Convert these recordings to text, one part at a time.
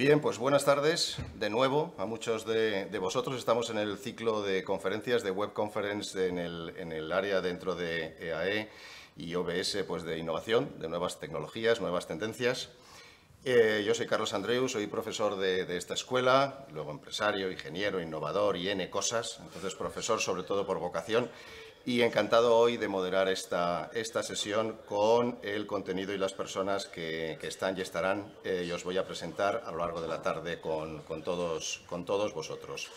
Bien, pues buenas tardes de nuevo a muchos de, vosotros. Estamos en el ciclo de conferencias, de web conference en el, área dentro de EAE y OBS pues de innovación, de nuevas tecnologías, nuevas tendencias. Eh, yo soy Carlos Andreu, soy profesor de, de, esta escuela, luego empresario, ingeniero, innovador y N cosas, entonces profesor sobre todo por vocación y encantado hoy de moderar esta, esta sesión con el contenido y las personas que, están y estarán eh, y os voy a presentar a lo largo de la tarde con, todos, con todos, vosotros.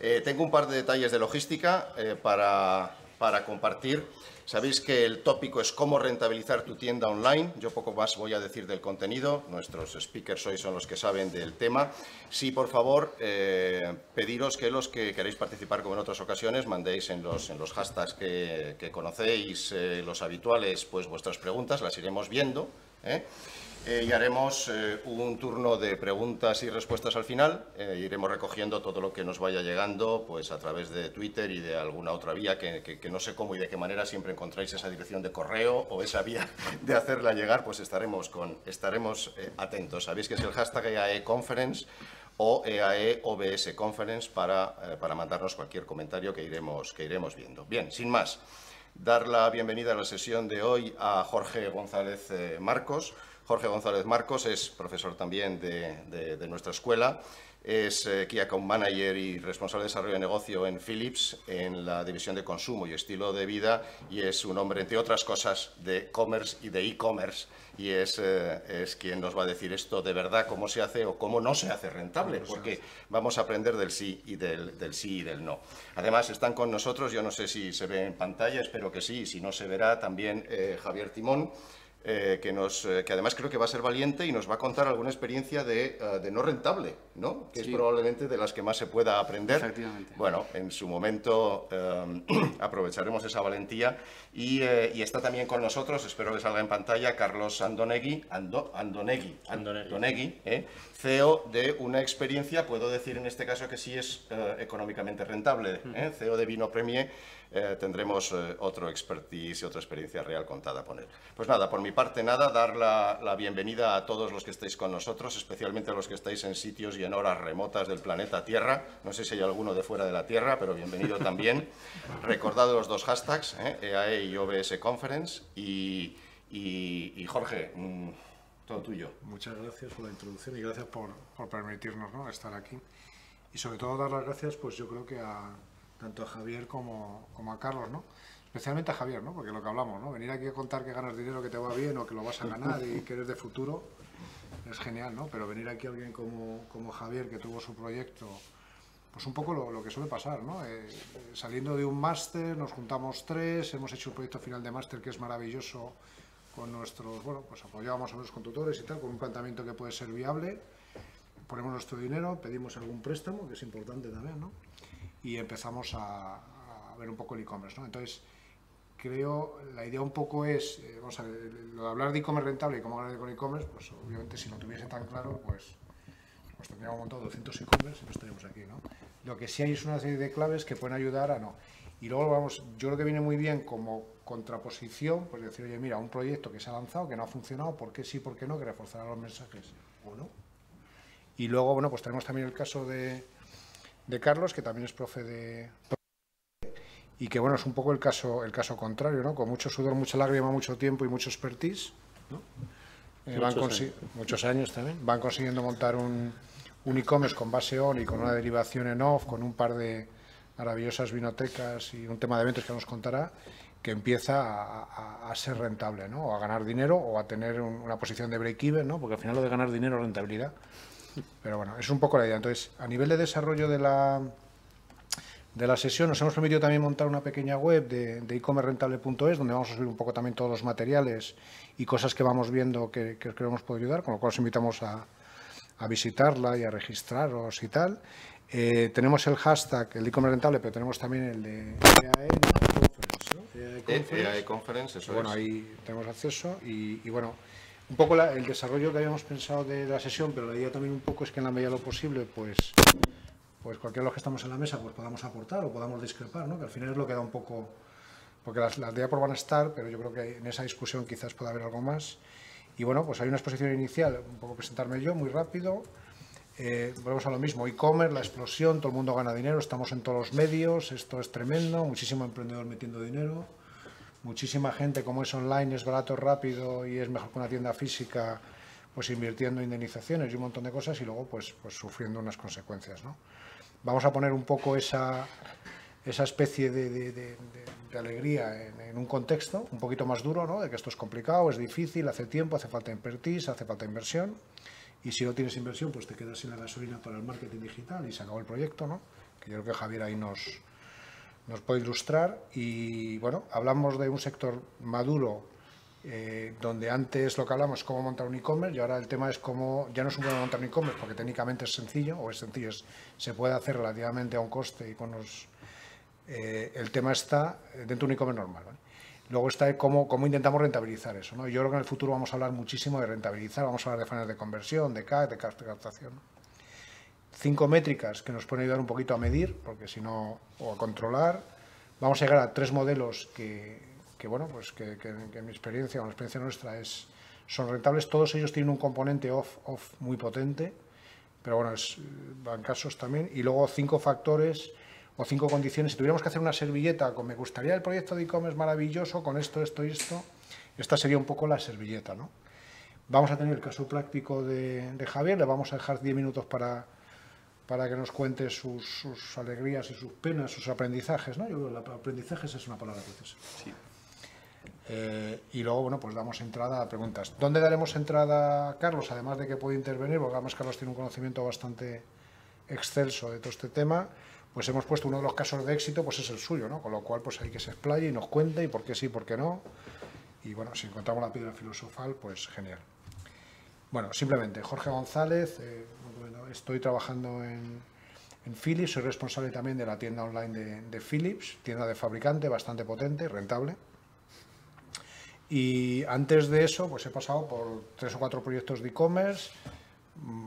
Eh, tengo un par de detalles de logística eh, para, para compartir. Sabéis que el tópico es cómo rentabilizar tu tienda online. Yo poco más voy a decir del contenido. Nuestros speakers hoy son los que saben del tema. Sí, por favor, eh, pediros que los que queréis participar, como en otras ocasiones, mandéis en los, en los hashtags que, conocéis, eh, los habituales, pues vuestras preguntas, las iremos viendo. ¿eh? Eh, y haremos eh, un turno de preguntas y respuestas al final. Eh, iremos recogiendo todo lo que nos vaya llegando pues, a través de Twitter y de alguna otra vía que, no sé cómo y de qué manera siempre encontráis esa dirección de correo o esa vía de hacerla llegar, pues estaremos, con, estaremos atentos. Sabéis que es el hashtag EAE Conference o EAE OBS Conference para, para mandarnos cualquier comentario que iremos, que iremos viendo. Bien, sin más, dar la bienvenida a la sesión de hoy a Jorge González Marcos, Jorge González Marcos es profesor también de, nuestra escuela, es eh, Key Account Manager y responsable de desarrollo de negocio en Philips, en la división de consumo y estilo de vida, y es un hombre, entre otras cosas, de commerce y de e-commerce, y es, eh, es, quien nos va a decir esto de verdad, cómo se hace o cómo no se hace rentable, porque vamos a aprender del sí y del, del, sí y del no. Además, están con nosotros, yo no sé si se ve en pantalla, espero que sí, si no se verá, también eh, Javier Timón, eh, que, nos, eh, que además creo que va a ser valiente y nos va a contar alguna experiencia de, eh, no rentable, ¿no? que es probablemente de las que más se pueda aprender. Bueno, en su momento aprovecharemos esa valentía y, está también con nosotros, espero que salga en pantalla, Carlos Andonegui, Ando, Andonegui, Andonegui, CEO de una experiencia, puedo decir en este caso que sí es económicamente rentable, CEO de Vino Premier eh, tendremos eh, otro expertise y otra experiencia real contada por él. Pues nada, por mi parte nada, dar la, bienvenida a todos los que estáis con nosotros, especialmente a los que estáis en sitios y en horas remotas del planeta Tierra. No sé si hay alguno de fuera de la Tierra, pero bienvenido también. Recordad los dos hashtags, EAE eh, e y OBS Conference. Y, Jorge, mm, todo tuyo. Muchas gracias por la introducción y gracias por, permitirnos estar aquí. Y sobre todo dar las gracias, pues yo creo que a, tanto a Javier como, a Carlos, ¿no? Especialmente a Javier, ¿no? Porque lo que hablamos, ¿no? Venir aquí a contar que ganas dinero, que te va bien o que lo vas a ganar y que eres de futuro es genial, ¿no? Pero venir aquí alguien como, como Javier, que tuvo su proyecto, pues un poco lo, que suele pasar, ¿no? Eh, saliendo de un máster, nos juntamos tres, hemos hecho un proyecto final de máster que es maravilloso con nuestros, bueno, pues apoyábamos a nuestros tutores y tal, con un planteamiento que puede ser viable, ponemos nuestro dinero, pedimos algún préstamo, que es importante también, ¿no? y empezamos a, ver un poco el e-commerce. ¿no? Entonces, creo, la idea un poco es, eh, vamos a ver, lo de hablar de e-commerce rentable y cómo ganar con e-commerce, pues obviamente si no tuviese tan claro, pues, pues tendríamos de 200 e-commerce y no estaríamos aquí. ¿no? Lo que sí hay es una serie de claves que pueden ayudar a no. Y luego vamos, yo creo que viene muy bien como contraposición, pues decir, oye, mira, un proyecto que se ha lanzado, que no ha funcionado, ¿por qué sí, por qué no? Que reforzará los mensajes o no. Y luego, bueno, pues tenemos también el caso de, de Carlos, que también es profe de y que bueno es un poco el caso el caso contrario, ¿no? Con mucho sudor, mucha lágrima, mucho tiempo y mucho expertise, ¿no? Eh, muchos, años. muchos años también. Van consiguiendo montar un, un e-commerce con base on y con una derivación en off, con un par de maravillosas vinotecas y un tema de eventos que nos contará, que empieza a, ser rentable, ¿no? O a ganar dinero o a tener una posición de break-even, ¿no? Porque al final lo de ganar dinero es rentabilidad. Pero bueno, es un poco la idea. Entonces, a nivel de desarrollo de la, de la sesión, nos hemos permitido también montar una pequeña web de, de donde vamos a subir un poco también todos los materiales y cosas que vamos viendo que, que creemos poder ayudar, con lo cual os invitamos a, a visitarla y a registraros y tal. Eh, tenemos el hashtag, el e-commerce rentable, pero tenemos también el de EAE, Conference, EAE Conference, eso Bueno, ahí tenemos acceso y, y bueno, un poco el desarrollo que habíamos pensado de la sesión, pero la idea también un poco es que en la medida de lo posible, pues, pues cualquiera de los que estamos en la mesa, pues podamos aportar o podamos discrepar, ¿no? que al final es lo que da un poco, porque las, las de por van a estar, pero yo creo que en esa discusión quizás pueda haber algo más. Y bueno, pues hay una exposición inicial, un poco presentarme yo, muy rápido. Eh, volvemos a lo mismo, e-commerce, la explosión, todo el mundo gana dinero, estamos en todos los medios, esto es tremendo, muchísimo emprendedor metiendo dinero, muchísima gente, como es online, es barato, rápido y es mejor que una tienda física, pues invirtiendo indemnizaciones y un montón de cosas y luego pues, pues sufriendo unas consecuencias. ¿no? Vamos a poner un poco esa, esa especie de, alegría en, un contexto un poquito más duro, ¿no? de que esto es complicado, es difícil, hace tiempo, hace falta invertir, hace falta inversión y si no tienes inversión, pues te quedas sin la gasolina para el marketing digital y se acabó el proyecto, ¿no? Que yo creo que Javier ahí nos, nos puede ilustrar. Y bueno, hablamos de un sector maduro, eh, donde antes lo que hablamos es cómo montar un e-commerce y ahora el tema es cómo, ya no es un problema montar un e-commerce porque técnicamente es sencillo, o es sencillo, se puede hacer relativamente a un coste y con los... Eh, el tema está dentro de un e-commerce normal. ¿vale? Luego está cómo, cómo intentamos rentabilizar eso. ¿no? Yo creo que en el futuro vamos a hablar muchísimo de rentabilizar, vamos a hablar de funnels de conversión, de CAC, de captación. Cinco métricas que nos pueden ayudar un poquito a medir, porque si no, o a controlar. Vamos a llegar a tres modelos que, que bueno, pues que, en mi experiencia, o la experiencia nuestra, es, son rentables. Todos ellos tienen un componente off, off muy potente, pero bueno, es, van casos también. Y luego cinco factores o cinco condiciones. Si tuviéramos que hacer una servilleta con me gustaría el proyecto de e-commerce maravilloso con esto, esto y esto, esta sería un poco la servilleta. ¿no? Vamos a tener el caso práctico de, Javier, le vamos a dejar 10 minutos para, para que nos cuente sus, alegrías y sus penas, sus aprendizajes. ¿no? Yo creo que aprendizajes es una palabra preciosa. Sí. Eh, y luego, bueno, pues damos entrada a preguntas. ¿Dónde daremos entrada a Carlos? Además de que puede intervenir, porque además Carlos tiene un conocimiento bastante excelso de todo este tema pues hemos puesto uno de los casos de éxito, pues es el suyo, ¿no? Con lo cual, pues hay que se explaye y nos cuente y por qué sí, por qué no. Y bueno, si encontramos la piedra filosofal, pues genial. Bueno, simplemente, Jorge González, eh, estoy trabajando en, Philips, soy responsable también de la tienda online de, de Philips, tienda de fabricante bastante potente, rentable. Y antes de eso, pues he pasado por tres o cuatro proyectos de e-commerce, Mm,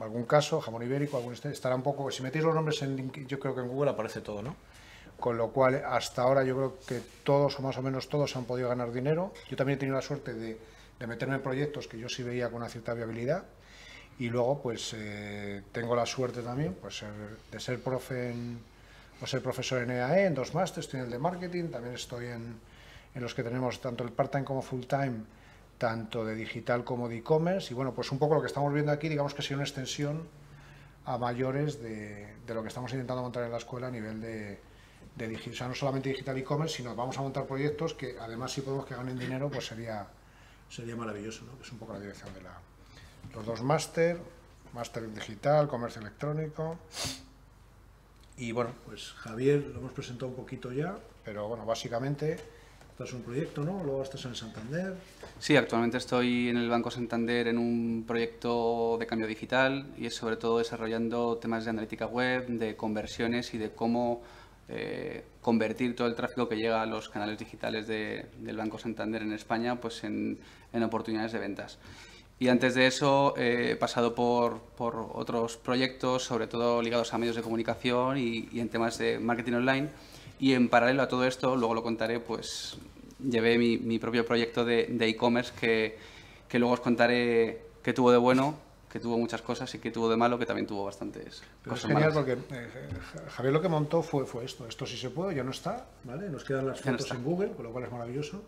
algún caso, jamón ibérico, algún este, estará un poco, si metéis los nombres en yo creo que en Google aparece todo, ¿no? Con lo cual, hasta ahora yo creo que todos, o más o menos todos, han podido ganar dinero. Yo también he tenido la suerte de, meterme en proyectos que yo sí veía con una cierta viabilidad. Y luego, pues, eh, tengo la suerte también pues, de ser profe o ser profesor en EAE, e, en dos másteres, estoy en el de marketing, también estoy en, en los que tenemos tanto el part-time como full-time tanto de digital como de e-commerce. Y bueno, pues un poco lo que estamos viendo aquí, digamos que es una extensión a mayores de, lo que estamos intentando montar en la escuela a nivel de, de digital, o sea, no solamente digital e-commerce, sino vamos a montar proyectos que además si podemos que ganen dinero, pues sería, sería maravilloso, ¿no? es un poco la dirección de la... Los dos máster, máster digital, comercio electrónico. Y bueno, pues Javier lo hemos presentado un poquito ya, pero bueno, básicamente Estás un proyecto, ¿no? Luego estás en Santander. Sí, actualmente estoy en el Banco Santander en un proyecto de cambio digital y es sobre todo desarrollando temas de analítica web, de conversiones y de cómo eh, convertir todo el tráfico que llega a los canales digitales del Banco Santander en España pues en, oportunidades de ventas. Y antes de eso he pasado por, otros proyectos, sobre todo ligados a medios de comunicación y, y en temas de marketing online. Y en paralelo a todo esto, luego lo contaré, pues llevé mi, propio proyecto de e-commerce que, que, luego os contaré qué tuvo de bueno, que tuvo muchas cosas y que tuvo de malo, que también tuvo bastantes Pero cosas es genial porque eh, Javier lo que montó fue, fue esto. Esto sí se puede, ya no está, ¿vale? Nos quedan las fotos en Google, con lo cual es maravilloso.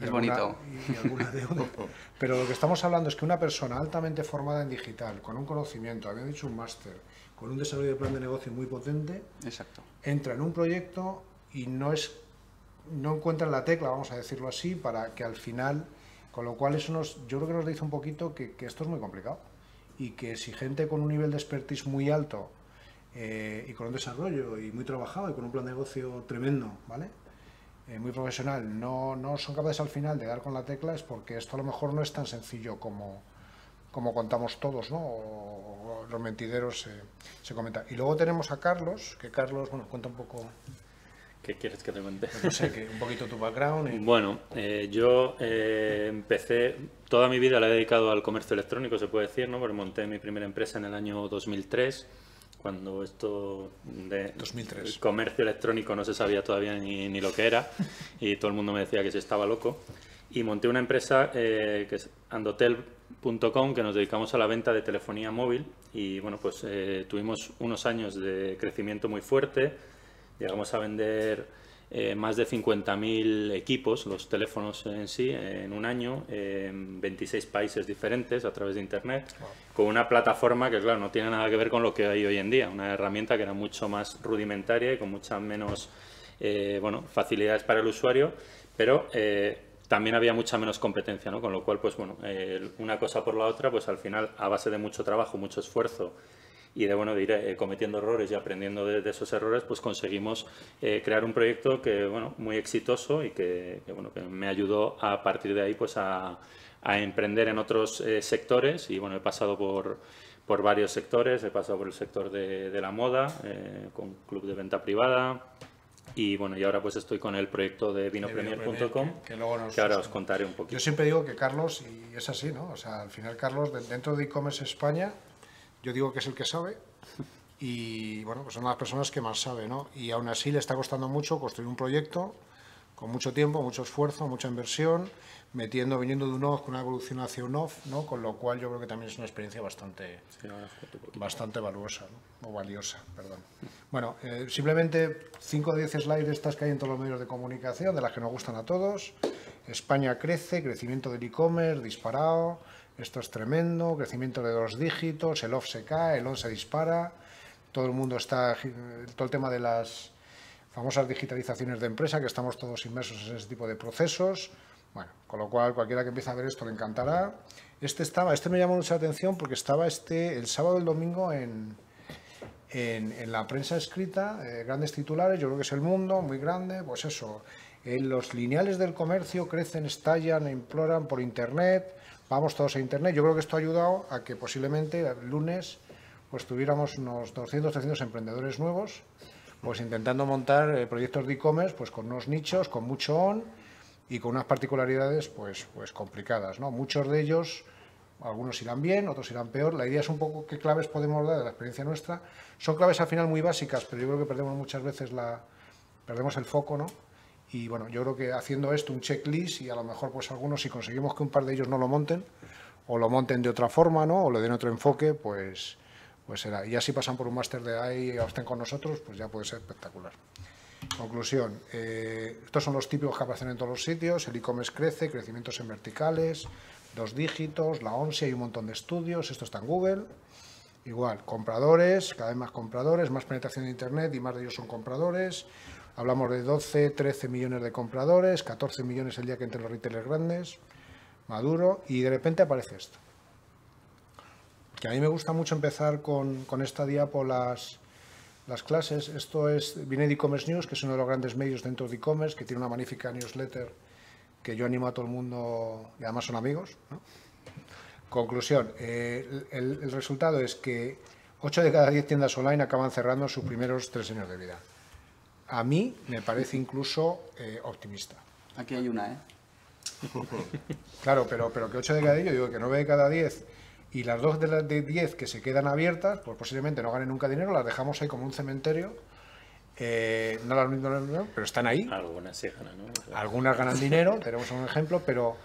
Es bonito. Pero lo que estamos hablando es que una persona altamente formada en digital, con un conocimiento, había dicho un máster, con un desarrollo de plan de negocio muy potente, Exacto. entra en un proyecto y no es no encuentran la tecla, vamos a decirlo así, para que al final, con lo cual eso nos, yo creo que nos dice un poquito que, esto es muy complicado y que si gente con un nivel de expertise muy alto eh, y con un desarrollo y muy trabajado y con un plan de negocio tremendo, ¿vale? Eh, muy profesional, no, no son capaces al final de dar con la tecla es porque esto a lo mejor no es tan sencillo como, como contamos todos, ¿no? O, los mentideros se, comentan. Y luego tenemos a Carlos, que Carlos, bueno, cuenta un poco ¿Qué quieres que te cuente? No sé, que un poquito tu background. Bueno, eh, yo eh, empecé, toda mi vida la he dedicado al comercio electrónico, se puede decir, ¿no? Porque monté mi primera empresa en el año 2003, cuando esto de 2003. comercio electrónico no se sabía todavía ni, ni lo que era y todo el mundo me decía que se estaba loco. y monté una empresa que es Andotel.com que nos dedicamos a la venta de telefonía móvil y bueno, pues tuvimos unos años de crecimiento muy fuerte, llegamos a vender eh, más de 50.000 equipos, los teléfonos en sí, en un año, en 26 países diferentes a través de Internet, con una plataforma que, claro, no tiene nada que ver con lo que hay hoy en día, una herramienta que era mucho más rudimentaria y con muchas menos eh, bueno, facilidades para el usuario, pero eh, también había mucha menos competencia, ¿no? con lo cual, pues bueno, una cosa por la otra, pues al final, a base de mucho trabajo, mucho esfuerzo, y de, bueno, de ir eh, cometiendo errores y aprendiendo de, esos errores, pues conseguimos eh, crear un proyecto que, bueno, muy exitoso y que, bueno, que me ayudó a partir de ahí pues a, a emprender en otros eh, sectores y bueno, he pasado por, por varios sectores, he pasado por el sector de, de la moda, con club de venta privada, y bueno, y ahora pues estoy con el proyecto de vinopremier.com, que, que, ahora os contaré un poquito. Yo siempre digo que Carlos, y es así, ¿no? O sea, al final Carlos, dentro de e-commerce España, yo digo que es el que sabe y bueno, pues son las personas que más sabe, ¿no? Y aún así le está costando mucho construir un proyecto con mucho tiempo, mucho esfuerzo, mucha inversión, metiendo, viniendo de un off con una evolución hacia un off, ¿no? Con lo cual yo creo que también es una experiencia bastante, bastante valuosa, ¿no? o valiosa, perdón. Bueno, eh, simplemente 5 o 10 slides de estas que hay en todos los medios de comunicación, de las que nos gustan a todos. España crece, crecimiento del e-commerce disparado, esto es tremendo, crecimiento de dos dígitos, el off se cae, el on se dispara, todo el mundo está, todo el tema de las famosas digitalizaciones de empresa, que estamos todos inmersos en ese tipo de procesos. Bueno, con lo cual cualquiera que empiece a ver esto le encantará. Este estaba, este me llamó mucha atención porque estaba este el sábado y el domingo en, en, la prensa escrita, eh, grandes titulares, yo creo que es el mundo, muy grande, pues eso, eh, los lineales del comercio crecen, estallan, imploran por internet, vamos todos a Internet. Yo creo que esto ha ayudado a que posiblemente el lunes pues tuviéramos unos 200, 300 emprendedores nuevos, pues intentando montar eh, proyectos de e-commerce pues con unos nichos, con mucho on y con unas particularidades pues, pues complicadas. ¿no? Muchos de ellos, algunos irán bien, otros irán peor. La idea es un poco qué claves podemos dar de la experiencia nuestra. Son claves al final muy básicas, pero yo creo que perdemos muchas veces la, perdemos el foco, ¿no? Y bueno, yo creo que haciendo esto un checklist y a lo mejor pues algunos si conseguimos que un par de ellos no lo monten o lo monten de otra forma, ¿no? O le den otro enfoque, pues pues será. Y así pasan por un máster de ahí o estén con nosotros, pues ya puede ser espectacular. Conclusión, eh, estos son los típicos que aparecen en todos los sitios, el e-commerce crece, crecimientos en verticales, dos dígitos, la ONSI, hay un montón de estudios, esto está en Google. Igual, compradores, cada vez más compradores, más penetración de Internet y más de ellos son compradores. Hablamos de 12, 13 millones de compradores, 14 millones el día que entre los retailers grandes, maduro, y de repente aparece esto. Que a mí me gusta mucho empezar con, esta diapo las, las clases. Esto es, viene de e-commerce news, que es uno de los grandes medios dentro de e-commerce, que tiene una magnífica newsletter que yo animo a todo el mundo, y además son amigos. Conclusión, eh, el, el, resultado es que 8 de cada 10 tiendas online acaban cerrando sus primeros tres años de vida a mí me parece incluso eh, optimista. Aquí hay una, ¿eh? claro, pero, pero que 8 de cada 10, yo digo que 9 de cada 10 y las 2 de las de 10 que se quedan abiertas, pues posiblemente no ganen nunca dinero, las dejamos ahí como un cementerio. Eh, no las no, pero están ahí. Algunas sí ganan, ¿no? Algunas ganan dinero, tenemos un ejemplo, pero,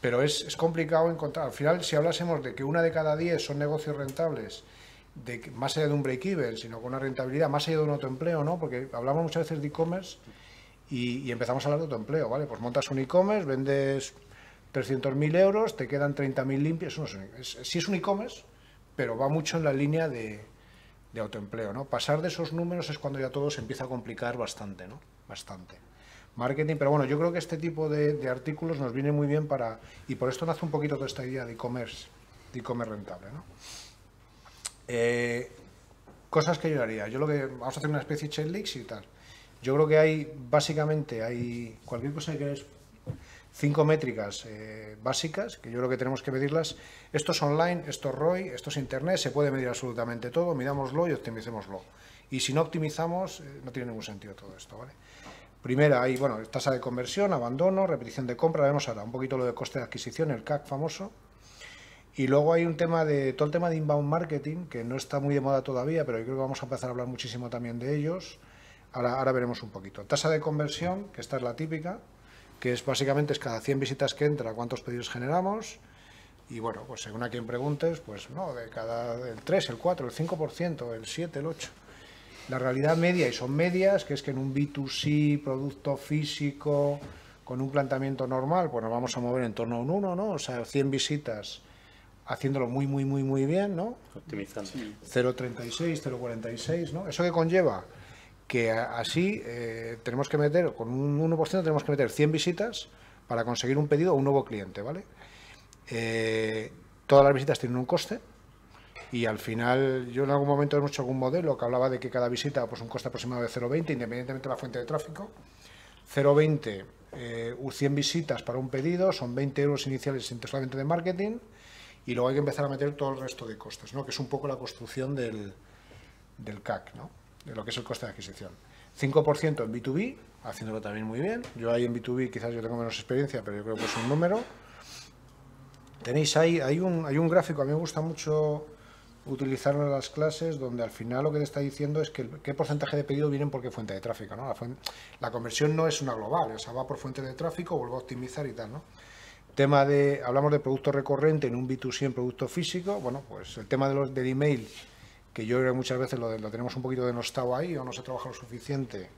pero es, es complicado encontrar. Al final, si hablásemos de que una de cada 10 son negocios rentables más allá de un break-even, sino con una rentabilidad, más allá de un autoempleo, ¿no? Porque hablamos muchas veces de e-commerce y, empezamos a hablar de autoempleo, ¿vale? Pues montas un e-commerce, vendes 300.000 euros, te quedan 30.000 limpios, eso no es, sí es un e-commerce, pero va mucho en la línea de, de, autoempleo, ¿no? Pasar de esos números es cuando ya todo se empieza a complicar bastante, ¿no? Bastante. Marketing, pero bueno, yo creo que este tipo de, de artículos nos viene muy bien para, y por esto nace un poquito toda esta idea de e-commerce, de e-commerce rentable, ¿no? Eh, cosas que yo haría. Yo lo que vamos a hacer una especie de checklist y tal. Yo creo que hay básicamente hay cualquier cosa que queráis cinco métricas eh, básicas que yo creo que tenemos que medirlas. Esto es online, esto es ROI, esto es internet, se puede medir absolutamente todo, midámoslo y optimicémoslo. Y si no optimizamos, eh, no tiene ningún sentido todo esto, ¿vale? Primera, hay bueno, tasa de conversión, abandono, repetición de compra, vemos ahora un poquito lo de coste de adquisición, el CAC famoso, y luego hay un tema de todo el tema de inbound marketing, que no está muy de moda todavía, pero yo creo que vamos a empezar a hablar muchísimo también de ellos. Ahora, ahora veremos un poquito. Tasa de conversión, que esta es la típica, que es básicamente es cada 100 visitas que entra, cuántos pedidos generamos, y bueno, pues según a quien preguntes, pues no, de cada el 3, el 4, el 5%, el 7, el 8. La realidad media, y son medias, que es que en un B2C, producto físico, con un planteamiento normal, pues nos vamos a mover en torno a un 1, ¿no? O sea, 100 visitas haciéndolo muy, muy, muy, muy bien, ¿no? Optimizando. 0,36, 0,46, ¿no? ¿Eso que conlleva? Que así eh, tenemos que meter, con un 1% tenemos que meter 100 visitas para conseguir un pedido a un nuevo cliente, ¿vale? Eh, todas las visitas tienen un coste y al final yo en algún momento hemos hecho algún modelo que hablaba de que cada visita pues un coste aproximado de 0,20 independientemente de la fuente de tráfico. 0,20, eh, 100 visitas para un pedido, son 20 euros iniciales solamente de marketing y luego hay que empezar a meter todo el resto de costes, ¿no? que es un poco la construcción del, del CAC, ¿no? de lo que es el coste de adquisición. 5% en B2B, haciéndolo también muy bien. Yo ahí en B2B quizás yo tengo menos experiencia, pero yo creo que es un número. Tenéis ahí, hay un, hay un gráfico, a mí me gusta mucho utilizarlo en las clases, donde al final lo que te está diciendo es que qué porcentaje de pedido vienen por qué fuente de tráfico. ¿no? La, la conversión no es una global, o sea, va por fuente de tráfico, vuelvo a optimizar y tal. ¿no? Tema de, hablamos de producto recurrente en un B2C en producto físico, bueno, pues el tema de los, del email, que yo creo que muchas veces lo, lo tenemos un poquito denostado ahí o no se trabaja lo suficiente,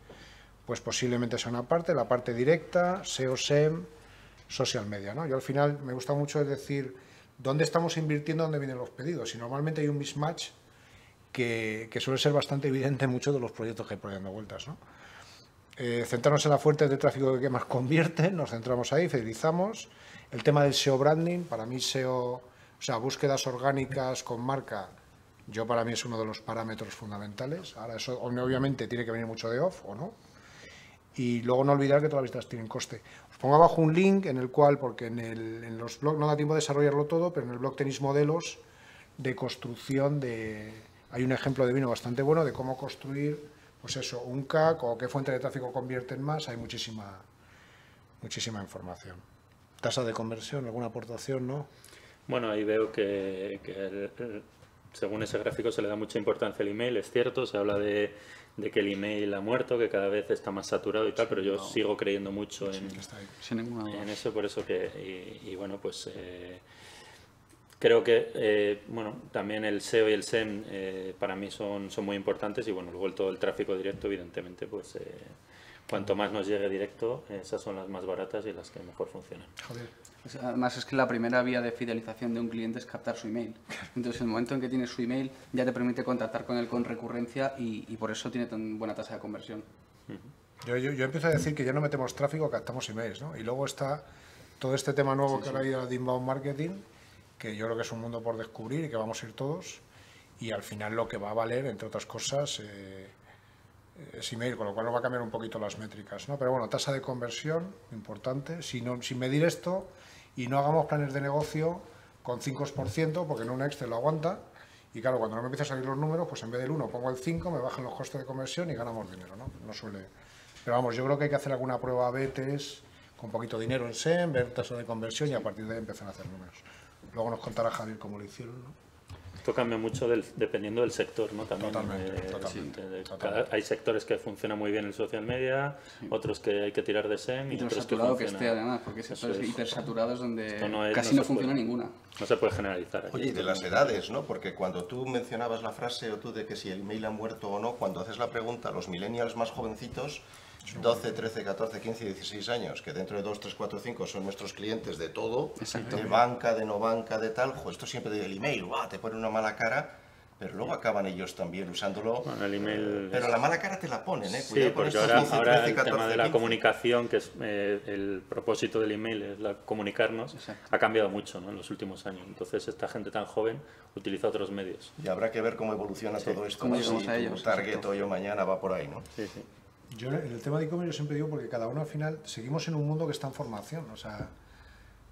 pues posiblemente sea una parte, la parte directa, SEO, SEM, social media, ¿no? Yo al final me gusta mucho decir dónde estamos invirtiendo, dónde vienen los pedidos. Y normalmente hay un mismatch que, que suele ser bastante evidente en muchos de los proyectos que hay por dando vueltas, ¿no? Eh, centrarnos en las fuentes de tráfico que más convierten, nos centramos ahí, fidelizamos. El tema del SEO branding, para mí SEO, o sea, búsquedas orgánicas con marca, yo para mí es uno de los parámetros fundamentales. Ahora, eso obviamente tiene que venir mucho de off, ¿o no? y luego no olvidar que todas las visitas tienen coste. Os pongo abajo un link en el cual, porque en, el- en los blogs no da tiempo de desarrollarlo todo, pero en el blog tenéis modelos de construcción de... Hay un ejemplo de vino bastante bueno de cómo construir, pues eso, un CAC o qué fuente de tráfico convierten más, hay muchísima, muchísima información. Tasa de conversión, alguna aportación, ¿no? Bueno, ahí veo que, que el- el- según ese gráfico se le da mucha importancia al email, es cierto, se habla de, de que el email ha muerto, que cada vez está más saturado y tal, pero yo sigo creyendo mucho en, en eso, por eso que, y, y bueno, pues eh, creo que, eh, bueno, también el SEO y el SEM eh, para mí son, son muy importantes y bueno, luego el- todo el tráfico directo, evidentemente, pues eh, cuanto más nos llegue directo, esas son las más baratas y las que mejor funcionan. Joder. Es- Además es que la primera vía de fidelización de un cliente es captar su email. Entonces, en el momento en que tienes su email, ya te permite contactar con él con recurrencia y, y por eso tiene tan buena tasa de conversión. Yo, yo, yo empiezo a decir que ya no metemos tráfico, captamos emails, ¿no? Y luego está todo este tema nuevo que ahora hay de inbound marketing, que yo creo que es un mundo por descubrir y que vamos a ir todos. Y al final lo que va a valer, entre otras cosas, eh, es email, con lo cual nos va a cambiar un poquito las métricas, ¿no? Pero bueno, tasa de conversión, importante. Si no, sin medir esto y no hagamos planes de negocio con 5%, porque en un Excel lo aguanta. Y claro, cuando no me empiezan a salir los números, pues en vez del 1 pongo el 5, me bajan los costes de conversión y ganamos dinero, ¿no? No suele... Pero vamos, yo creo que hay que hacer alguna prueba a test con poquito dinero en SEM, ver tasa de conversión y a partir de ahí empezar a hacer números. Luego nos contará Javier cómo lo hicieron, ¿no? Esto cambia mucho del- dependiendo del sector, ¿no? También, Totalmente, eh, totalmente, de- de- totalmente. cada- hay sectores que funcionan muy bien en social media, otros que hay que tirar de SEM y, otros que que, esté además, porque sectores es. hipersaturados donde no es- casi no no, se funciona puede. ninguna. No se puede generalizar. aquí. Oye, y de las edades, ¿no? Porque cuando tú mencionabas la frase o tú de que si el email ha muerto o no, cuando haces la pregunta, los millennials más jovencitos, 12, 13, 14, 15, 16 años, que dentro de 2, 3, 4, 5 son nuestros clientes de todo, Exacto. de banca, de no banca, de tal, jo, esto siempre del email, ¡guau! te pone una mala cara, pero luego acaban ellos también usándolo. Bueno, el email Pero es- la mala cara te la ponen, ¿eh? Sí, Cuidado con porque estos ahora, 12, ahora 13, el tema 14, de la 15. comunicación, que es eh, el propósito del email, es la, comunicarnos, Exacto. ha cambiado mucho ¿no? en los últimos años. Entonces, esta gente tan joven utiliza otros medios. Y habrá que ver cómo evoluciona todo esto, cómo llegamos si a tu ellos, target exacto. hoy o mañana va por ahí, ¿no? Sí, sí. Yo en el tema de e-commerce yo siempre digo porque cada uno al final seguimos en un mundo que está en formación. O sea,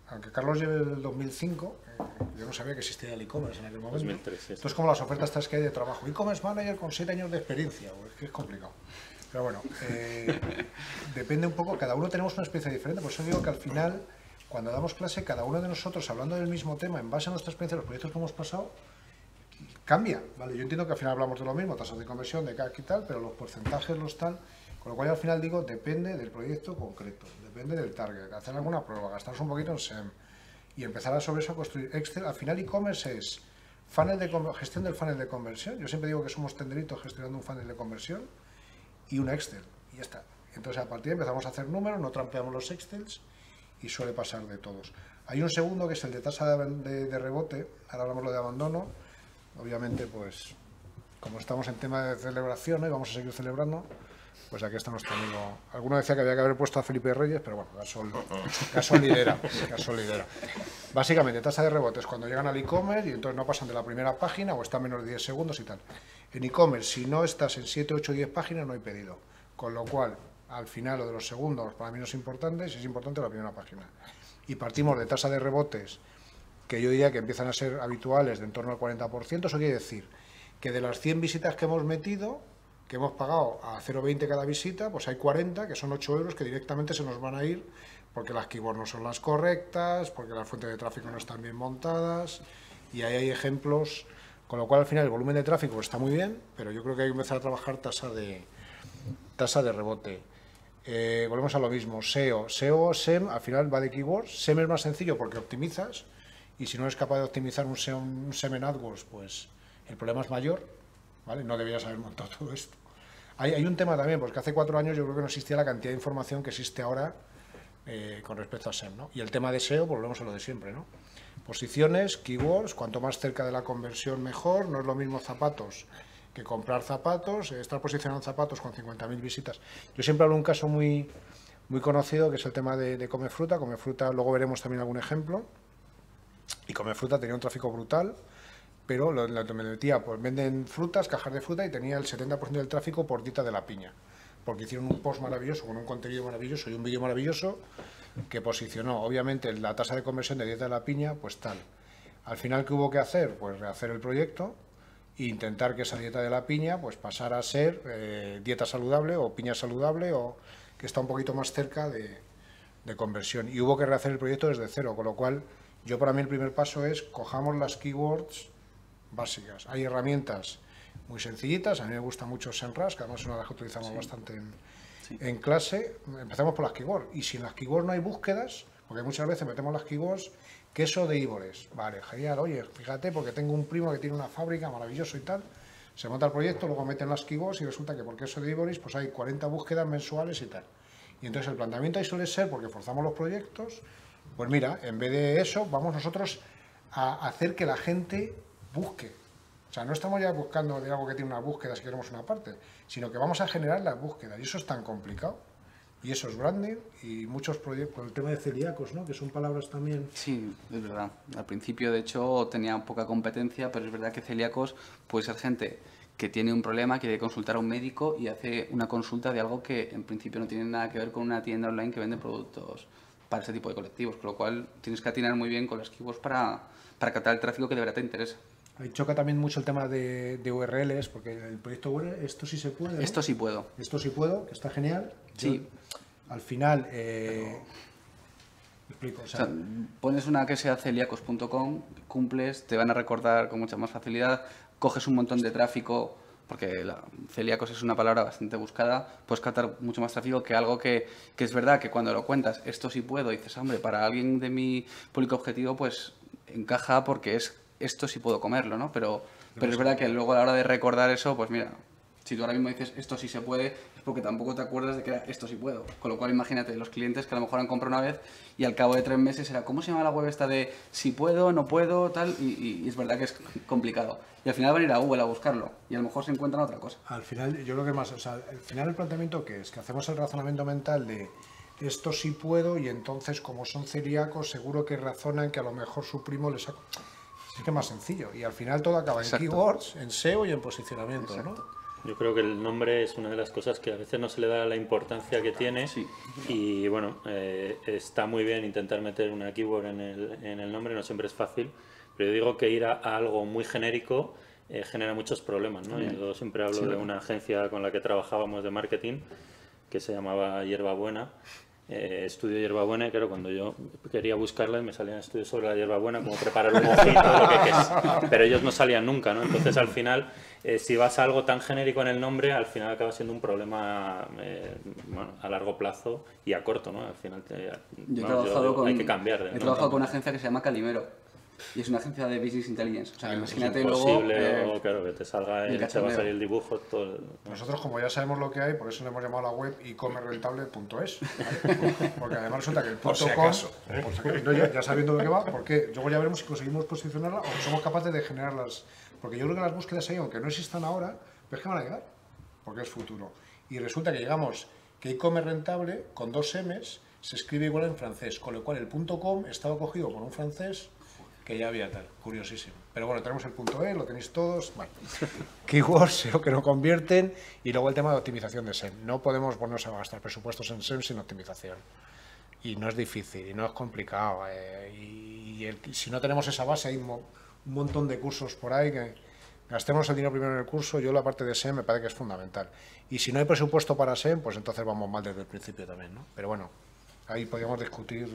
aunque Carlos lleve el 2005, eh, yo no sabía que existía el e-commerce en aquel momento. 2003, sí. Esto es como las ofertas estas que hay de trabajo. E-commerce manager con 7 años de experiencia. pues, que es complicado. Pero bueno, eh, depende un poco, cada uno tenemos una experiencia diferente. Por eso digo que al final, cuando damos clase, cada uno de nosotros, hablando del mismo tema, en base a nuestra experiencia, los proyectos que hemos pasado, cambia, ¿vale? Yo entiendo que al final hablamos de lo mismo, tasas de conversión, de CAC y tal, pero los porcentajes, los tal, Con lo cual al final digo, depende del proyecto concreto, depende del target, hacer alguna prueba, gastarse un poquito en SEM y empezar a sobre eso construir Excel. Al final e-commerce es funnel de gestión del funnel de conversión. Yo siempre digo que somos tenderitos gestionando un funnel de conversión y un Excel. Y ya está. Entonces a partir de ahí empezamos a hacer números, no trampeamos los Excels y suele pasar de todos. Hay un segundo que es el de tasa de, rebote, ahora hablamos lo de abandono. Obviamente, pues como estamos en tema de celebración y vamos a seguir celebrando, pues aquí está nuestro amigo. Alguno decía que había que haber puesto a Felipe Reyes, pero bueno, Gasol, Gasol lidera, Gasol lidera. Básicamente, tasa de rebote es cuando llegan al e-commerce y entonces no pasan de la primera página o están menos de 10 segundos y tal. En e-commerce, si no estás en 7, 8, 10 páginas, no hay pedido. Con lo cual, al final, lo de los segundos para mí no es importante, si es importante la primera página. Y partimos de tasa de rebotes que yo diría que empiezan a ser habituales de en torno al 40%. Eso quiere decir que de las 100 visitas que hemos metido, que hemos pagado a 0,20 cada visita, pues hay 40, que son 8 euros, que directamente se nos van a ir porque las keywords no son las correctas, porque las fuentes de tráfico no están bien montadas, y ahí hay ejemplos, con lo cual al final el volumen de tráfico está muy bien, pero yo creo que hay que empezar a trabajar tasa de, tasa de rebote. Eh, volvemos a lo mismo, SEO, SEO, SEM, al final va de keywords, SEM es más sencillo porque optimizas, y si no eres capaz de optimizar un SEO, un SEM en AdWords, pues el problema es mayor, ¿vale? No deberías haber montado todo esto. Hay, un tema también, porque hace cuatro años yo creo que no existía la cantidad de información que existe ahora eh, con respecto a SEM, ¿no? Y el tema de SEO, volvemos a lo de siempre, ¿no? Posiciones, keywords, cuanto más cerca de la conversión mejor, no es lo mismo zapatos que comprar zapatos, eh, estar posicionando zapatos con 50.000 visitas. Yo siempre hablo de un caso muy, muy conocido, que es el tema de, de Come Fruta. Come Fruta, luego veremos también algún ejemplo. Y Come Fruta tenía un tráfico brutal, pero lo, lo me metía, pues venden frutas, cajas de fruta y tenía el 70% del tráfico por Dita de la Piña, porque hicieron un post maravilloso, con un contenido maravilloso y un vídeo maravilloso que posicionó, obviamente, la tasa de conversión de Dieta de la Piña, pues tal. Al final, ¿qué hubo que hacer? Pues rehacer el proyecto e intentar que esa dieta de la piña pues pasara a ser eh, dieta saludable o piña saludable o que está un poquito más cerca de, de conversión. Y hubo que rehacer el proyecto desde cero, con lo cual yo para mí el primer paso es cojamos las keywords básicas. Hay herramientas muy sencillitas, a mí me gusta mucho SEMrush, que además es una de las que utilizamos bastante en, clase. Empezamos por las keywords, y si en las keywords no hay búsquedas, porque muchas veces metemos las keywords, queso de Ibores, vale, genial, oye, fíjate, porque tengo un primo que tiene una fábrica maravilloso y tal, se monta el proyecto, luego meten las keywords y resulta que por queso de Ibores pues hay 40 búsquedas mensuales y tal. Y entonces el planteamiento ahí suele ser, porque forzamos los proyectos, pues mira, en vez de eso, vamos nosotros a hacer que la gente busque. O sea, no estamos ya buscando de algo que tiene una búsqueda si queremos una parte, sino que vamos a generar las búsquedas. Y eso es tan complicado. Y eso es branding y muchos proyectos, con el tema de celíacos, ¿no? que son palabras también... Sí, es verdad. Al principio, de hecho, tenía poca competencia, pero es verdad que celíacos puede ser gente que tiene un problema, quiere consultar a un médico y hace una consulta de algo que en principio no tiene nada que ver con una tienda online que vende productos para ese tipo de colectivos, con lo cual tienes que atinar muy bien con las keywords para, para captar el tráfico que de verdad te interesa. Ahí choca también mucho el tema de, URLs, porque el proyecto URL, esto sí se puede. Esto sí puedo. Esto sí puedo, que está genial. Sí. al final, eh, explico. O sea, pones una que sea celíacos.com, cumples, te van a recordar con mucha más facilidad, coges un montón de tráfico, porque la, celíacos es una palabra bastante buscada, puedes captar mucho más tráfico que algo que, que es verdad que cuando lo cuentas, esto sí puedo, y dices, hombre, para alguien de mi público objetivo, pues encaja porque es esto sí puedo comerlo, ¿no? Pero, pero es verdad que luego a la hora de recordar eso, pues mira, si tú ahora mismo dices esto sí se puede, es porque tampoco te acuerdas de que era esto sí puedo. Con lo cual imagínate los clientes que a lo mejor han comprado una vez y al cabo de tres meses era, ¿cómo se llama la web esta de si puedo, no puedo, tal? Y, es verdad que es complicado. Y al final van a ir a Google a buscarlo y a lo mejor se encuentran otra cosa. Al final, yo lo que más, o sea, al final el planteamiento que es que hacemos el razonamiento mental de esto sí puedo y entonces como son celíacos seguro que razonan que a lo mejor su primo les ha es que es más sencillo. Y al final todo acaba en keywords, en SEO y en posicionamiento, ¿no? Yo creo que el nombre es una de las cosas que a veces no se le da la importancia que tiene y bueno, eh, está muy bien intentar meter una keyword en el, en el, nombre, no siempre es fácil, pero yo digo que ir a, algo muy genérico eh, genera muchos problemas. ¿no? Yo siempre hablo de una agencia con la que trabajábamos de marketing que se llamaba Hierba Buena eh, estudio hierbabuena y claro, cuando yo quería buscarla me salían estudios sobre la hierbabuena, como preparar un mojito, lo que, que pero ellos no salían nunca, ¿no? Entonces al final, eh, si vas a algo tan genérico en el nombre, al final acaba siendo un problema eh, bueno, a largo plazo y a corto, ¿no? Al final te, Yo he trabajado con, hay que cambiar. he trabajado con una agencia que se llama Calimero y es una agencia de Business Intelligence. O sea, que Es imagínate luego... imposible, eh, claro, que te salga el el, te va a salir el dibujo, todo el- Nosotros, como ya sabemos lo que hay, por eso le hemos llamado a la web e-commercerentable.es. ¿vale? Porque además resulta que el Por si punto com, acaso, por si acaso, no, ya, ya sabiendo de qué va, porque luego ya veremos si conseguimos posicionarla o somos capaces de generarlas. Porque yo creo que las búsquedas ahí, aunque no existan ahora, pero es que van a llegar, porque es futuro. Y resulta que llegamos que e-commerce rentable con dos M's se escribe igual en francés, con lo cual el punto .com estaba cogido por un francés que ya había tal, curiosísimo. Pero bueno, tenemos el punto .e, lo tenéis todos. Keywords SEO que no convierten y luego el tema de optimización de SEM. No podemos ponernos a gastar presupuestos en SEM sin optimización. Y no es difícil y no es complicado. eh, y si no tenemos esa base, hay un montón de cursos por ahí que gastemos el dinero primero en el curso. Yo la parte de SEM me parece que es fundamental. Y si no hay presupuesto para SEM, pues entonces vamos mal desde el principio también. ¿no? Pero bueno, ahí podríamos discutir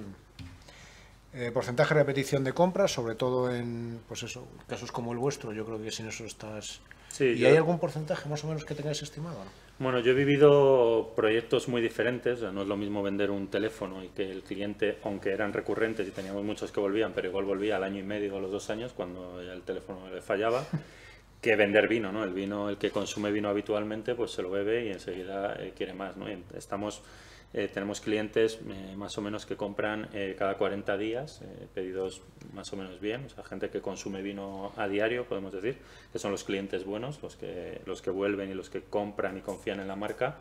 eh, porcentaje de repetición de compras, sobre todo en pues eso, casos como el vuestro. Yo creo que sin eso estás. Sí, ¿Y yo- hay algún porcentaje más o menos que tengáis estimado? no? Bueno, yo he vivido proyectos muy diferentes, o sea, no es lo mismo vender un teléfono y que el cliente, aunque eran recurrentes y teníamos muchos que volvían, pero igual volvía al año y medio o los dos años cuando ya el teléfono le fallaba, que vender vino, ¿no? El vino, el que consume vino habitualmente, pues se lo bebe y enseguida eh, quiere más, ¿no? Y estamos, eh, tenemos clientes eh, más o menos que compran eh, cada 40 días, pedidos más o menos bien, o sea, gente que consume vino a diario, podemos decir, que son los clientes buenos, los que, los que vuelven y los que compran y confían en la marca,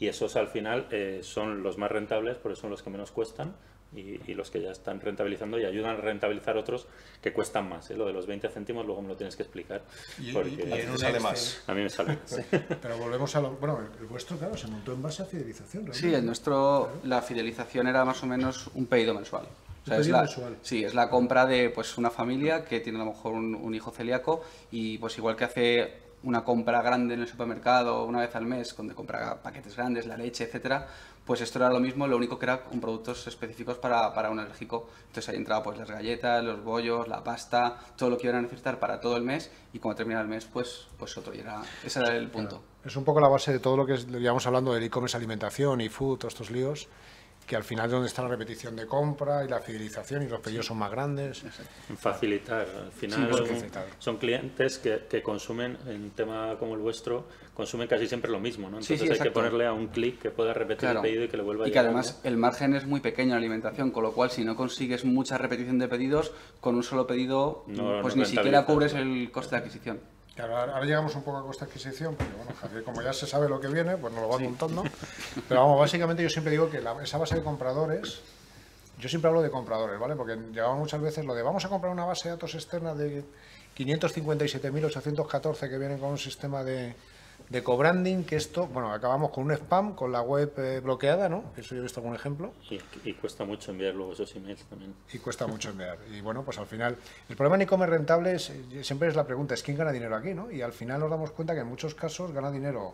y esos al final son los más rentables, porque son los que menos cuestan, y, y los que ya están rentabilizando y ayudan a rentabilizar otros que cuestan más. ¿eh? Lo de los 20 céntimos luego me lo tienes que explicar. Y- porque y- y A te un sale más. a mí me sale. sí. Pero volvemos a lo. Bueno, el vuestro, claro, se montó en base a fidelización. Sí, el nuestro, la fidelización era más o menos un pedido mensual. O sea, Un es pedido la, mensual. Sí, es la compra de pues una familia que tiene a lo mejor un, un hijo celíaco y pues igual que hace una compra grande en el supermercado una vez al mes, donde compra paquetes grandes, la leche, etcétera, pues esto era lo mismo, lo único que era con productos específicos para, para un alérgico. Entonces ahí entraba pues las galletas, los bollos, la pasta, todo lo que iban a necesitar para todo el mes y cuando terminaba el mes pues, pues otro y era, ese era el punto. Es un poco la base de todo lo que llevamos hablando del e-commerce alimentación y food, todos estos líos, que al final es donde está la repetición de compra y la fidelización y los pedidos son más grandes. Facilitar. Al final Sí, son, clientes que, que consumen, en un tema como el vuestro, consumen casi siempre lo mismo. ¿no? Entonces sí, hay que ponerle a un clic que pueda repetir Claro. el pedido y que le vuelva a Y que llegar, además el margen es muy pequeño en la alimentación, con lo cual si no consigues mucha repetición de pedidos, con un solo pedido, No- pues no ni siquiera cubres el coste de adquisición. Claro, ahora llegamos un poco a costa adquisición, porque bueno, Javier, como ya se sabe lo que viene, pues nos lo va contando. Pero vamos, básicamente yo siempre digo que la- esa base de compradores, yo siempre hablo de compradores, ¿vale? Porque llegamos muchas veces lo de vamos a comprar una base de datos externa de 557.814 que vienen con un sistema de, de co-branding, que esto, bueno, acabamos con un spam, con la web eh, bloqueada, ¿no? Eso yo he visto algún ejemplo. Y, y cuesta mucho enviar luego esos emails también. y cuesta mucho enviar. Y bueno, pues al final, el problema en e-commerce rentable es, eh, siempre es la pregunta, es quién gana dinero aquí, ¿no? Y al final nos damos cuenta que en muchos casos gana dinero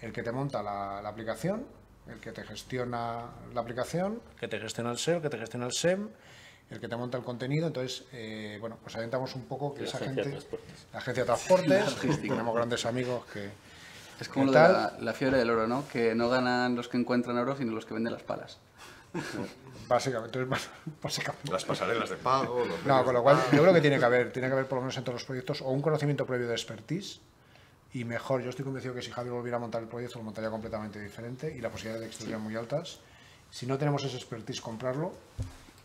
el que te monta la, la aplicación, el que te gestiona la aplicación, el que te gestiona el SEO, el que te gestiona el SEM, el que te monta el contenido. Entonces, eh, bueno, pues orientamos un poco que La esa agencia de gente, transportes. la agencia de transportes, tenemos grandes amigos que... Es como ¿Qué lo de la, la fiebre del oro, ¿no? Que no ganan los que encuentran oro, sino los que venden las palas. Básicamente, entonces, básicamente Las pasarelas de pago. los No, con lo cual yo creo que tiene que haber, tiene que haber por lo menos en todos los proyectos o un conocimiento previo de expertise y mejor, yo estoy convencido que si Javier volviera a montar el proyecto lo montaría completamente diferente y la posibilidad de éxito serían muy altas. Si no tenemos ese expertise, comprarlo.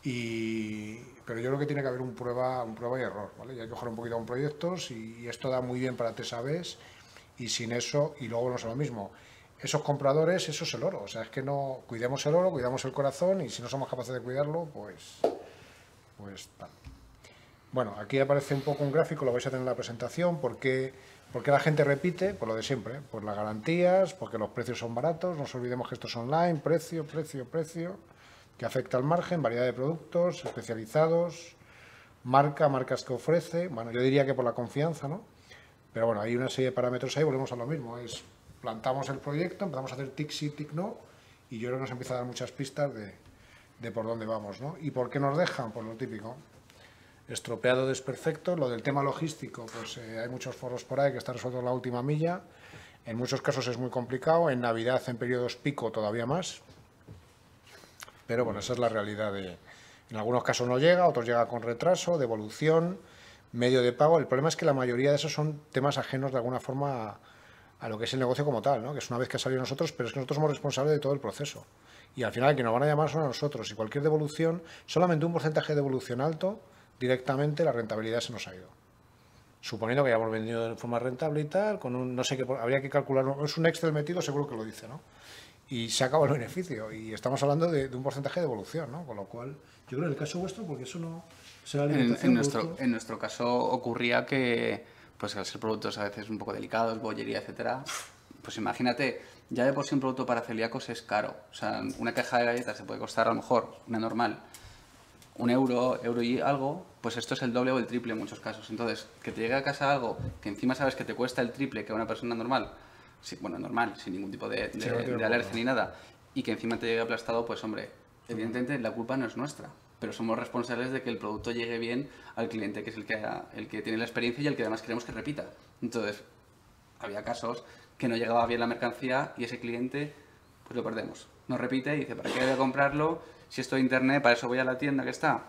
Y, pero yo creo que tiene que haber un prueba, un prueba y error, ¿vale? Y hay que jugar un poquito con proyectos y, y esto da muy bien para TSABs y sin eso, y luego no es lo mismo. Esos compradores, eso es el oro. O sea, es que no cuidemos el oro, cuidamos el corazón y si no somos capaces de cuidarlo, pues, pues tal. Bueno, aquí aparece un poco un gráfico, lo vais a tener en la presentación, porque, porque la gente repite, por lo de siempre, por las garantías, porque los precios son baratos, no nos olvidemos que esto es online, precio, precio, precio, que afecta al margen, variedad de productos especializados, marca, marcas que ofrece, bueno, yo diría que por la confianza, ¿no? Pero bueno, hay una serie de parámetros ahí, volvemos a lo mismo, es plantamos el proyecto, empezamos a hacer tic sí, tic no, y yo creo que nos empieza a dar muchas pistas de, por dónde vamos, ¿no? ¿Y por qué nos dejan? Pues lo típico, estropeado desperfecto. Lo del tema logístico, pues eh, hay muchos foros por ahí que está resuelto la última milla. En muchos casos es muy complicado, en Navidad, en periodos pico, todavía más. Pero bueno, esa es la realidad. De, en algunos casos no llega, otros llega con retraso, devolución, medio de pago. El problema es que la mayoría de esos son temas ajenos de alguna forma a, a lo que es el negocio como tal, ¿no? que es una vez que ha salido nosotros, pero es que nosotros somos responsables de todo el proceso. Y al final, que nos van a llamar son a nosotros. Y cualquier devolución, solamente un porcentaje de devolución alto, directamente la rentabilidad se nos ha ido. Suponiendo que hayamos vendido de forma rentable y tal, con un, no sé qué, habría que calcular, es un Excel metido, seguro que lo dice, ¿no? Y se acaba el beneficio. Y estamos hablando de, de un porcentaje de evolución, ¿no? Con lo cual, yo creo en el caso vuestro, porque eso no En, nuestro, vuestro- en nuestro caso ocurría que, pues al ser productos a veces un poco delicados, bollería, etcétera, pues imagínate, ya de por sí un producto para celíacos es caro. O sea, una caja de galletas se puede costar a lo mejor, una normal, un euro, euro y algo, pues esto es el doble o el triple en muchos casos. Entonces, que te llegue a casa algo que encima sabes que te cuesta el triple que a una persona normal, sí, bueno, normal, sin ningún tipo de, de- Sí, no tiene de alergia ni nada, y que encima te llegue aplastado, pues hombre, evidentemente la culpa no es nuestra, pero somos responsables de que el producto llegue bien al cliente, que es el que, el que tiene la experiencia y el que además queremos que repita. Entonces, había casos que no llegaba bien la mercancía y ese cliente, pues lo perdemos. No repite y dice, ¿para qué voy a comprarlo? Si esto de internet, para eso voy a la tienda que está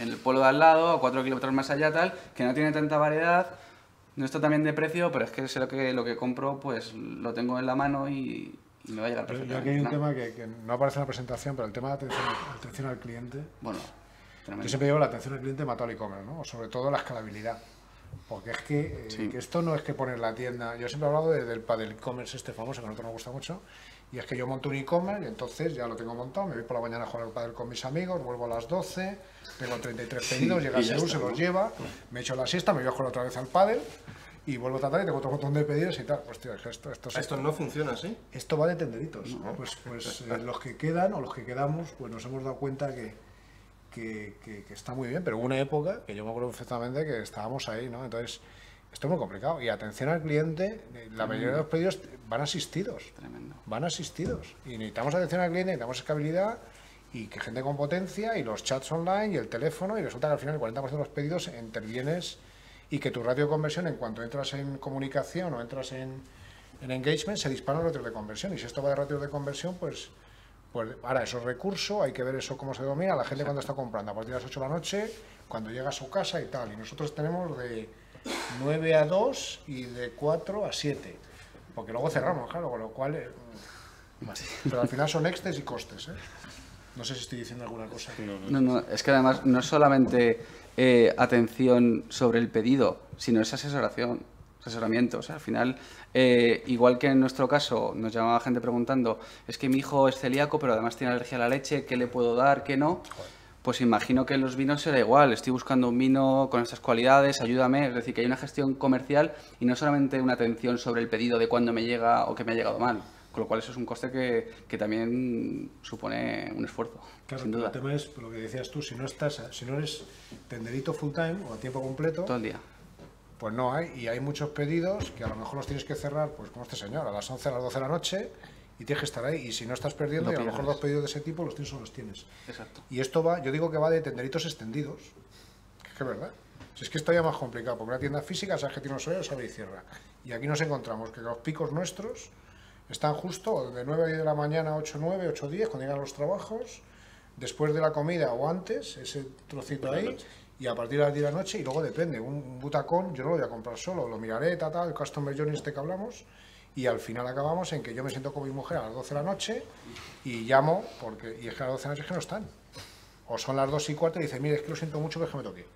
en el pueblo de al lado, a cuatro kilómetros más allá, tal, que no tiene tanta variedad, no está también de precio, pero es que sé lo que, lo que compro, pues lo tengo en la mano y me va a llegar Yo- yo perfectamente. aquí hay un tema que, que no aparece en la presentación, pero el tema de atención, atención al cliente. Bueno, Yo tremendo. siempre digo la atención al cliente mató al e-commerce, ¿no? Sobre todo la escalabilidad. Porque es que, eh, Sí. que esto no es que poner la tienda. Yo siempre he hablado de- del del e-commerce este famoso que a nosotros nos gusta mucho. Y es que yo monto un e-commerce y entonces ya lo tengo montado. Me voy por la mañana a jugar al pádel con mis amigos, vuelvo a las 12, tengo 33 pedidos, llega y el se los lleva, me echo la siesta, me voy a jugar otra vez al pádel y vuelvo a tratar y tengo otro montón de pedidos y tal. Hostia, es que esto, esto, se- Esto no funciona así. esto va de tenderitos. Pues, pues eh, los que quedan o los que quedamos, pues nos hemos dado cuenta que, que, que- que está muy bien, pero hubo una época que yo me acuerdo perfectamente que estábamos ahí, ¿no? Entonces, esto es muy complicado. Y atención al cliente, eh, la mayoría de los pedidos van asistidos. Tremendo. Van asistidos. Y necesitamos atención al cliente, necesitamos escalabilidad y que gente con potencia y los chats online y el teléfono y resulta que al final el 40% de los pedidos intervienes y que tu ratio de conversión en cuanto entras en comunicación o entras en, en engagement se disparan los ratios de conversión. Y si esto va de ratios de conversión pues pues ahora eso es recurso, hay que ver eso cómo se domina, la gente cuando está comprando a partir de las 8 de la noche, cuando llega a su casa y tal, y nosotros tenemos de 9 a 2 y de 4 a 7, porque luego cerramos, claro, con lo cual... eh, pero al final son extes y costes, ¿eh? No sé si estoy diciendo alguna cosa. No, no, es que además no es solamente eh, atención sobre el pedido, sino es asesoración, asesoramiento. O sea, al final, eh, igual que en nuestro caso nos llamaba gente preguntando, es que mi hijo es celíaco, pero además tiene alergia a la leche, ¿qué le puedo dar, qué no? Pues imagino que en los vinos será igual, estoy buscando un vino con estas cualidades, ayúdame, es decir, que hay una gestión comercial y no solamente una atención sobre el pedido de cuándo me llega o que me ha llegado mal, con lo cual eso es un coste que, que también supone un esfuerzo, Claro, sin duda, el tema es lo que decías tú, si no estás, si no eres tenderito full time o a tiempo completo, todo el día. Pues no hay, y hay muchos pedidos que a lo mejor los tienes que cerrar, pues como este señor, a las 11, a las 12 de la noche, y tienes que estar ahí. Y si no estás perdiendo, y a lo mejor dos pedidos de ese tipo los tienes o los tienes. Exacto. Y esto va, yo digo que va de tenderitos extendidos. Que es que verdad. Si es que esto ya más complicado, porque una tienda física sabes que tiene unos horarios, abre y cierra. Y aquí nos encontramos que los picos nuestros están justo de 9 a 10 de la mañana, 8, 9, 8, 10, cuando llegan los trabajos, después de la comida o antes, ese trocito ahí, y a partir de las 10 de la noche, y luego depende, un, un butacón yo no lo voy a comprar solo, lo miraré, tal, tal, el customer journey este que hablamos, y al final acabamos en que yo me siento con mi mujer a las 12 de la noche y llamo, porque, y es que a las 12 de la noche es que no están. O son las 2 y cuarto y dice, mire, es que lo siento mucho, pero es que me toque.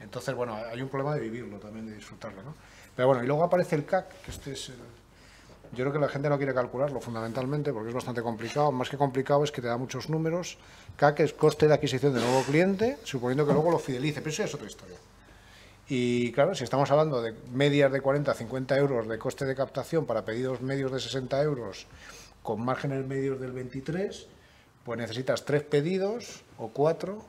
Entonces, bueno, hay un problema de vivirlo también, de disfrutarlo, ¿no? Pero bueno, y luego aparece el CAC, que este es el- Yo creo que la gente no quiere calcularlo fundamentalmente porque es bastante complicado. Más que complicado es que te da muchos números. CAC es coste de adquisición de nuevo cliente, suponiendo que luego lo fidelice, pero eso ya es otra historia. Y claro, si estamos hablando de medias de 40 a 50 euros de coste de captación para pedidos medios de 60 euros con márgenes medios del 23, pues necesitas tres pedidos o cuatro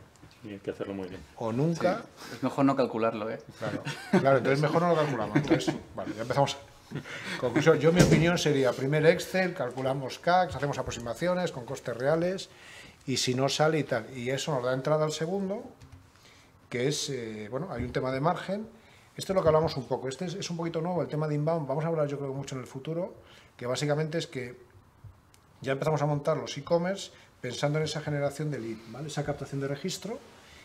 Y hay que hacerlo muy bien. o nunca. Es mejor no calcularlo, ¿eh? Claro, claro, entonces mejor no lo calculamos. Entonces, vale, ya empezamos, Conclusión, yo mi opinión sería, primer Excel, calculamos CACs, hacemos aproximaciones con costes reales y si no sale y tal. Y eso nos da entrada al segundo, que es, eh, bueno, hay un tema de margen. Esto es lo que hablamos un poco. Este es, un poquito nuevo, el tema de inbound. Vamos a hablar yo creo mucho en el futuro, que básicamente es que ya empezamos a montar los e-commerce pensando en esa generación de lead, ¿vale? esa captación de registro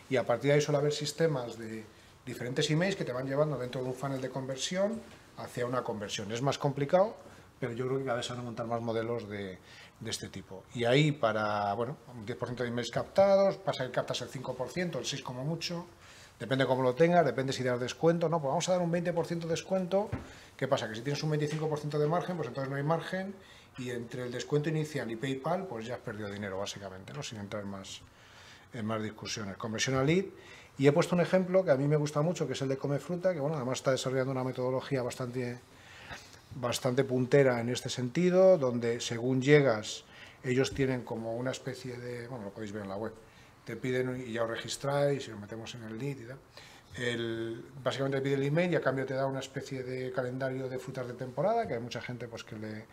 y a partir de ahí suele haber sistemas de diferentes emails que te van llevando dentro de un funnel de conversión hacia una conversión. Es más complicado, pero yo creo que cada vez se van a montar más modelos de, de este tipo. Y ahí para, bueno, un 10% de emails captados, pasa que captas el 5%, el 6% como mucho, depende cómo lo tengas, depende si das descuento, no, pues vamos a dar un 20% de descuento, ¿qué pasa? Que si tienes un 25% de margen, pues entonces no hay margen y entre el descuento inicial y PayPal, pues ya has perdido dinero básicamente, ¿no? Sin entrar en más, en más discusiones. Conversión a lead. Y he puesto un ejemplo que a mí me gusta mucho, que es el de Come Fruta, que bueno, además está desarrollando una metodología bastante bastante puntera en este sentido, donde según llegas, ellos tienen como una especie de, bueno, lo podéis ver en la web, te piden y ya os registráis y os metemos en el lead y tal. El, básicamente te pide el email y a cambio te da una especie de calendario de frutas de temporada, que hay mucha gente pues que le,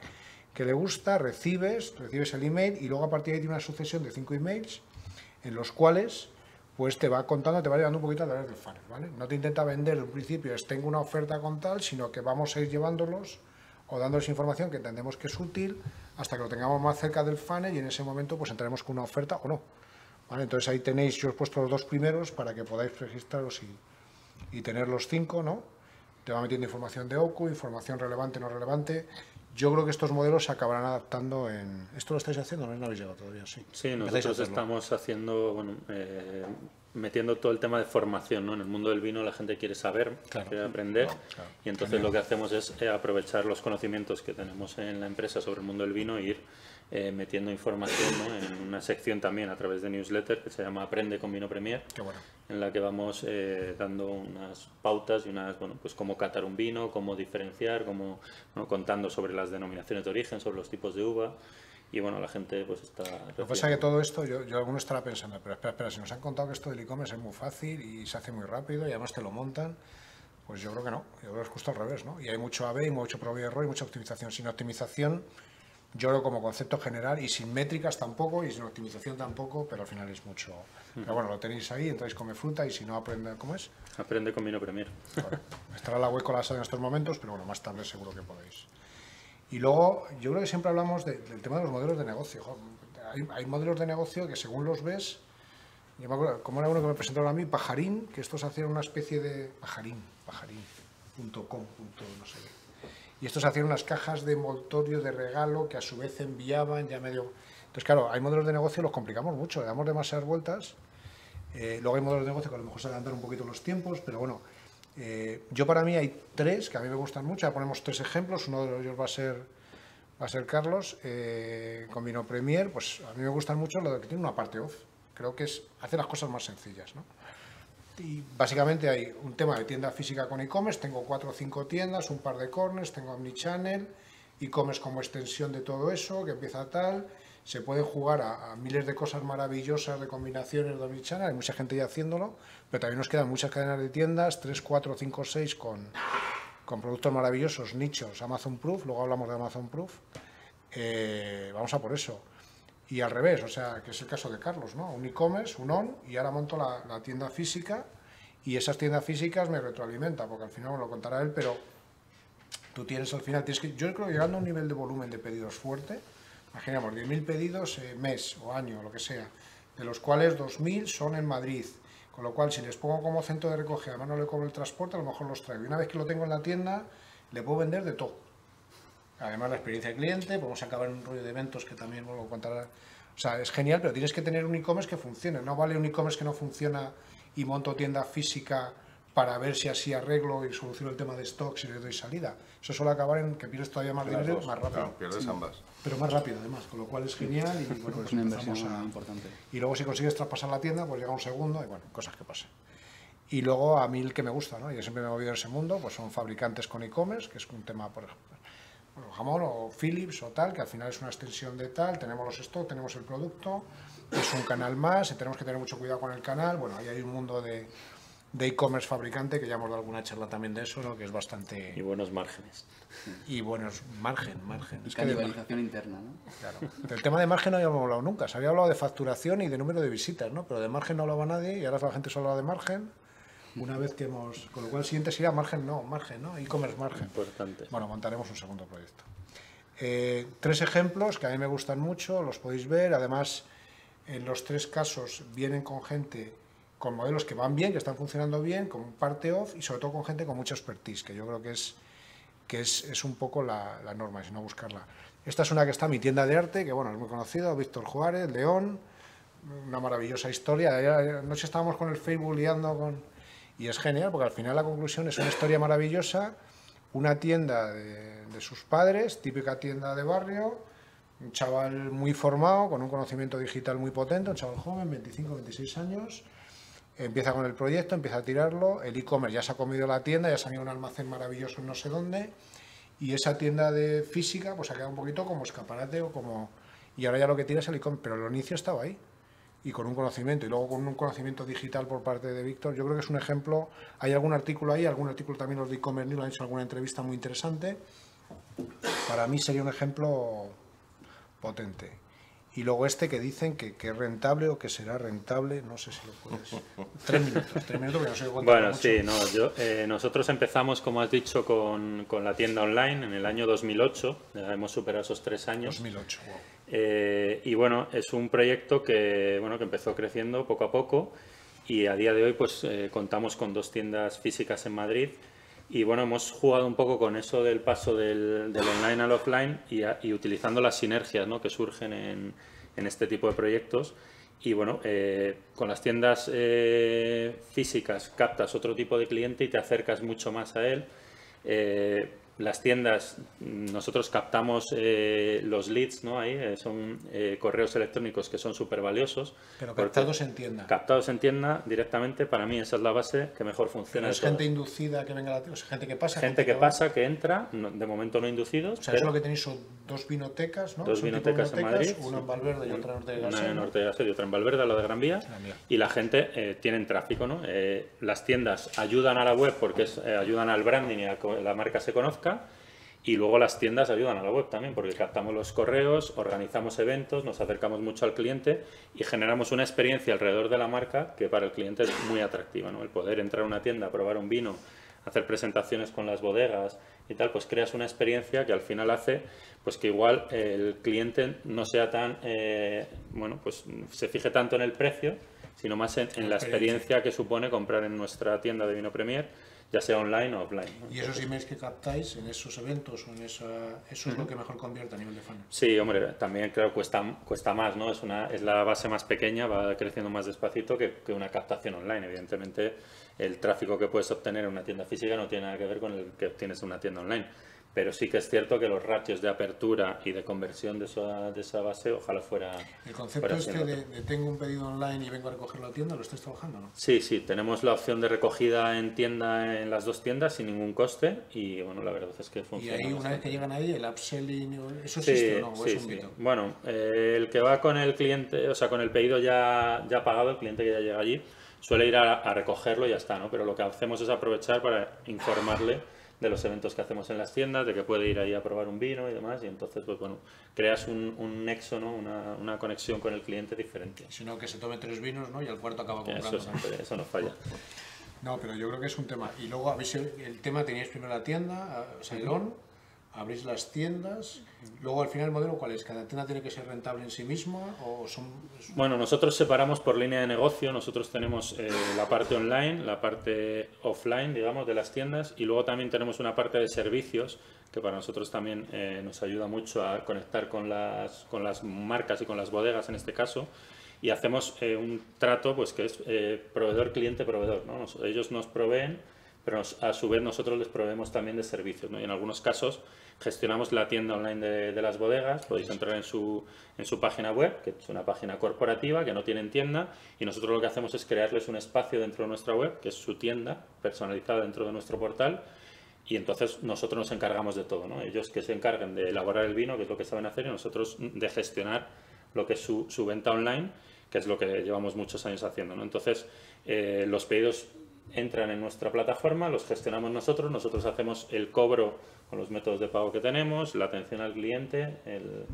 que le gusta, recibes, recibes el email y luego a partir de ahí tiene una sucesión de cinco emails en los cuales pues te va contando, te va llevando un poquito a través del funnel, ¿vale? No te intenta vender en principio, es tengo una oferta con tal, sino que vamos a ir llevándolos o dándoles información que entendemos que es útil hasta que lo tengamos más cerca del funnel y en ese momento pues entraremos con una oferta o no. ¿Vale? Entonces ahí tenéis, yo os he puesto los dos primeros para que podáis registraros y, y tener los cinco, ¿no? Te va metiendo información de OCU, información relevante, no relevante. Yo creo que estos modelos se acabarán adaptando en... ¿Esto lo estáis haciendo? No, no habéis llegado todavía, sí. Sí, nosotros estamos haciendo, bueno, eh, metiendo todo el tema de formación, ¿no? En el mundo del vino la gente quiere saber, quiere aprender y entonces lo que hacemos es eh, aprovechar los conocimientos que tenemos en la empresa sobre el mundo del vino e ir eh, metiendo información en una sección también a través de newsletter que se llama Aprende con Vino Premier, en la que vamos eh, dando unas pautas y unas, bueno, pues cómo catar un vino, cómo diferenciar, cómo, contando sobre las denominaciones de origen, sobre los tipos de uva y bueno, la gente pues está... Lo que pasa es que todo esto, yo, yo alguno estará pensando, pero espera, espera, si nos han contado que esto del e-commerce es muy fácil y se hace muy rápido y además te lo montan, pues yo creo que no, yo creo que es justo al revés, ¿no? Y hay mucho AB mucho prueba y error y mucha optimización. Sin optimización, yo creo como concepto general y sin métricas tampoco y sin optimización tampoco, pero al final es mucho... Pero bueno, lo tenéis ahí, entonces come fruta y si no aprende, ¿cómo es? Aprende con vino premier. estará la web colapsada en estos momentos, pero bueno, más tarde seguro que podéis. Y luego, yo creo que siempre hablamos del tema de los modelos de negocio. Hay, modelos de negocio que según los ves, yo me acuerdo, como era uno que me presentaron a mí, Pajarín, que estos hacían una especie de... Pajarín, pajarín.com, no sé Y estos hacían unas cajas de envoltorio de regalo que a su vez enviaban ya medio... Entonces, claro, hay modelos de negocio los complicamos mucho, le damos demasiadas vueltas. Eh, luego hay modelos de negocio que a lo mejor se adelantan un poquito los tiempos, pero bueno, eh, yo para mí hay tres que a mí me gustan mucho, ya ponemos tres ejemplos, uno de ellos va a ser, va a ser Carlos, eh, con Vino Premier, pues a mí me gustan mucho lo de que tiene una parte off, creo que es hace las cosas más sencillas, ¿no? Y básicamente hay un tema de tienda física con e-commerce, tengo cuatro o cinco tiendas, un par de corners, tengo omnichannel, e-commerce como extensión de todo eso, que empieza tal, se puede jugar a, miles de cosas maravillosas de combinaciones de omnichannel, hay mucha gente ya haciéndolo, pero también nos quedan muchas cadenas de tiendas, 3, 4, 5, 6 con, con productos maravillosos, nichos, Amazon Proof, luego hablamos de Amazon Proof, eh, vamos a por eso. Y al revés, o sea, que es el caso de Carlos, ¿no? Un e-commerce, un on, y ahora monto la, tienda física y esas tiendas físicas me retroalimentan, porque al final me lo contará él, pero tú tienes al final, tienes que, yo creo que llegando a un nivel de volumen de pedidos fuerte, imaginemos 10.000 pedidos eh, mes o año, lo que sea, de los cuales 2.000 son en Madrid, con lo cual si les pongo como centro de recogida, además no le cobro el transporte, a lo mejor los traigo. Y una vez que lo tengo en la tienda, le puedo vender de todo. Además la experiencia de cliente, podemos acabar en un rollo de eventos que también vuelvo a contar. O sea, es genial, pero tienes que tener un e-commerce que funcione. No vale un e-commerce que no funciona y monto tienda física para ver si así arreglo y soluciono el tema de stocks y le doy salida. Eso suele acabar en que pierdes todavía más dinero más rápido. pierdes ambas. Pero más rápido además, con lo cual es genial y bueno, es una inversión importante. Y luego si consigues traspasar la tienda, pues llega un segundo y bueno, cosas que pasen. Y luego a mí el que me gusta, ¿no? Yo siempre me he movido en ese mundo, pues son fabricantes con e-commerce, que es un tema, por ejemplo, jamón o Philips o tal, que al final es una extensión de tal, tenemos los stocks, tenemos el producto, es un canal más, y tenemos que tener mucho cuidado con el canal, bueno, ahí hay un mundo de de e-commerce fabricante, que ya hemos dado alguna charla también de eso, ¿no? que es bastante... Y buenos márgenes. Y buenos, margen, margen. Es canibalización interna, ¿no? Claro. Del tema de margen no habíamos hablado nunca. Se había hablado de facturación y de número de visitas, ¿no? Pero de margen no hablaba nadie y ahora la gente solo habla de margen. Una vez que hemos... Con lo cual el siguiente sería margen, no, margen, ¿no? E-commerce margen. Importante. Bueno, montaremos un segundo proyecto. Eh, tres ejemplos que a mí me gustan mucho, los podéis ver. Además, en los tres casos vienen con gente con modelos que van bien, que están funcionando bien, con parte off y sobre todo con gente con mucha expertise, que yo creo que es, que es, es un poco la, la norma, si no buscarla. Esta es una que está en mi tienda de arte, que bueno, es muy conocido, Víctor Juárez, León, una maravillosa historia. Anoche estábamos con el Facebook liando con... Y es genial, porque al final la conclusión es una historia maravillosa, una tienda de, sus padres, típica tienda de barrio, un chaval muy formado, con un conocimiento digital muy potente, un chaval joven, 25, 26 años, empieza con el proyecto, empieza a tirarlo, el e-commerce ya se ha comido la tienda, ya se ha ido un almacén maravilloso en no sé dónde, y esa tienda de física pues ha quedado un poquito como escaparate o como... Y ahora ya lo que tira es el e-commerce, pero el inicio estaba ahí, y con un conocimiento, y luego con un conocimiento digital por parte de Víctor, yo creo que es un ejemplo, hay algún artículo ahí, algún artículo también los de e-commerce lo han hecho alguna entrevista muy interesante, para mí sería un ejemplo potente. Y luego este que dicen que, que, es rentable o que será rentable, no sé si lo puedes. tres minutos, tres minutos, porque no sé cuánto. Bueno, sí, no, yo, eh, nosotros empezamos, como has dicho, con, con, la tienda online en el año 2008, ya hemos superado esos tres años. 2008, wow. Eh, y bueno, es un proyecto que, bueno, que empezó creciendo poco a poco y a día de hoy pues eh, contamos con dos tiendas físicas en Madrid y bueno, hemos jugado un poco con eso del paso del, online al offline y, utilizando las sinergias ¿no? que surgen en, en, este tipo de proyectos. Y bueno, eh, con las tiendas eh, físicas captas otro tipo de cliente y te acercas mucho más a él. Eh, las tiendas, nosotros captamos eh, los leads, ¿no? Ahí eh, son eh, correos electrónicos que son súper valiosos. Pero captados en tienda. Captados en tienda directamente, para mí esa es la base que mejor funciona. Pero es gente inducida que venga a la tienda, o sea, gente que pasa. Gente, que, que pasa, que entra, no, de momento no inducidos. O sea, eso lo que tenéis son dos vinotecas, ¿no? Dos vinotecas, en Madrid. Una en Valverde y otra en Norte de Gasset. Una en Norte de Gasset y otra en Valverde, la de Gran Vía. Y la gente eh, tienen tráfico, ¿no? las tiendas ayudan a la web porque es, ayudan al branding y a que la marca se conozca. Y luego las tiendas ayudan a la web también, porque captamos los correos, organizamos eventos, nos acercamos mucho al cliente y generamos una experiencia alrededor de la marca que para el cliente es muy atractiva. ¿no? El poder entrar a una tienda, probar un vino, hacer presentaciones con las bodegas y tal, pues creas una experiencia que al final hace pues que igual el cliente no sea tan, eh, bueno, pues se fije tanto en el precio, sino más en, en la experiencia que supone comprar en nuestra tienda de vino Premier ya sea online o offline. ¿no? ¿Y esos emails que captáis en esos eventos o en esa, eso es uh -huh. lo que mejor convierte a nivel de funnel? Sí, hombre, también creo que cuesta, cuesta más, ¿no? Es, una, es la base más pequeña, va creciendo más despacito que, que una captación online. Evidentemente, el tráfico que puedes obtener en una tienda física no tiene nada que ver con el que obtienes en una tienda online pero sí que es cierto que los ratios de apertura y de conversión de esa, de esa base ojalá fuera... ¿El concepto fuera este de, de, tengo un pedido online y vengo a recogerlo a tienda, lo estáis trabajando, no? Sí, sí, tenemos la opción de recogida en tienda en las dos tiendas sin ningún coste y bueno, la verdad es que funciona. Y ahí una vez que llegan ahí, el upselling, ¿eso existe sí, o no? ¿O sí, es un sí. mito? Bueno, eh, el que va con el cliente, o sea, con el pedido ya, ya pagado, el cliente que ya llega allí, suele ir a, a recogerlo y ya está, ¿no? Pero lo que hacemos es aprovechar para informarle de los eventos que hacemos en las tiendas, de que puede ir ahí a probar un vino y demás, y entonces, pues bueno, creas un, un nexo, ¿no? Una, una, conexión con el cliente diferente. Sino que se tome tres vinos, ¿no? Y al cuarto acaba comprando. Eso, siempre, eso no falla. No, pero yo creo que es un tema. Y luego, ¿habéis el, el tema? Teníais primero la tienda, o sea, el on, abrís las tiendas, luego al final el modelo cuál es, cada tienda tiene que ser rentable en sí misma o son... Bueno, nosotros separamos por línea de negocio, nosotros tenemos eh, la parte online, la parte offline, digamos, de las tiendas y luego también tenemos una parte de servicios que para nosotros también eh, nos ayuda mucho a conectar con las, con las marcas y con las bodegas en este caso y hacemos eh, un trato pues que es eh, proveedor-cliente-proveedor, ¿no? Nos, ellos nos proveen pero a su vez nosotros les proveemos también de servicios. ¿no? Y en algunos casos gestionamos la tienda online de, de, las bodegas, podéis entrar en su, en su página web, que es una página corporativa que no tienen tienda, y nosotros lo que hacemos es crearles un espacio dentro de nuestra web, que es su tienda personalizada dentro de nuestro portal, y entonces nosotros nos encargamos de todo. ¿no? Ellos que se encarguen de elaborar el vino, que es lo que saben hacer, y nosotros de gestionar lo que es su, su venta online, que es lo que llevamos muchos años haciendo. ¿no? Entonces, eh, los pedidos entran en nuestra plataforma, los gestionamos nosotros, nosotros hacemos el cobro con los métodos de pago que tenemos, la atención al cliente, el,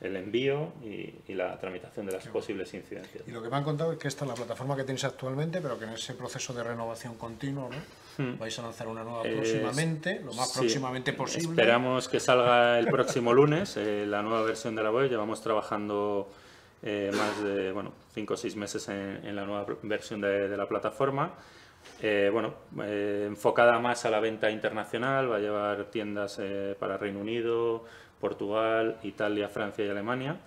el envío y, la tramitación de las posibles incidencias. Y lo que me han contado es que esta es la plataforma que tenéis actualmente, pero que en ese proceso de renovación continua ¿no? Hmm. vais a lanzar una nueva próximamente, lo más próximamente posible. Esperamos que salga el próximo lunes eh, la nueva versión de la web. Llevamos trabajando eh, más de bueno, cinco o seis meses en, la nueva versión de, de la plataforma. Eh, bueno, enfocada más a la venta internacional, va a llevar tiendas para Reino Unido, Portugal, Italia, Francia y Alemania.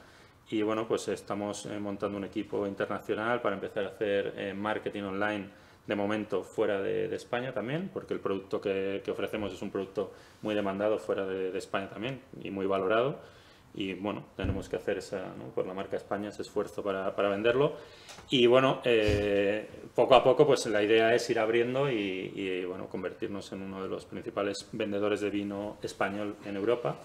Y bueno, pues estamos eh, montando un equipo internacional para empezar a hacer eh, marketing online de momento fuera de, España también, porque el producto que, ofrecemos es un producto muy demandado fuera de, España también y muy valorado. Y bueno, tenemos que hacer esa, por la marca España ese esfuerzo para, para venderlo. Y bueno, eh, poco a poco pues la idea es ir abriendo y, y bueno, convertirnos en uno de los principales vendedores de vino español en Europa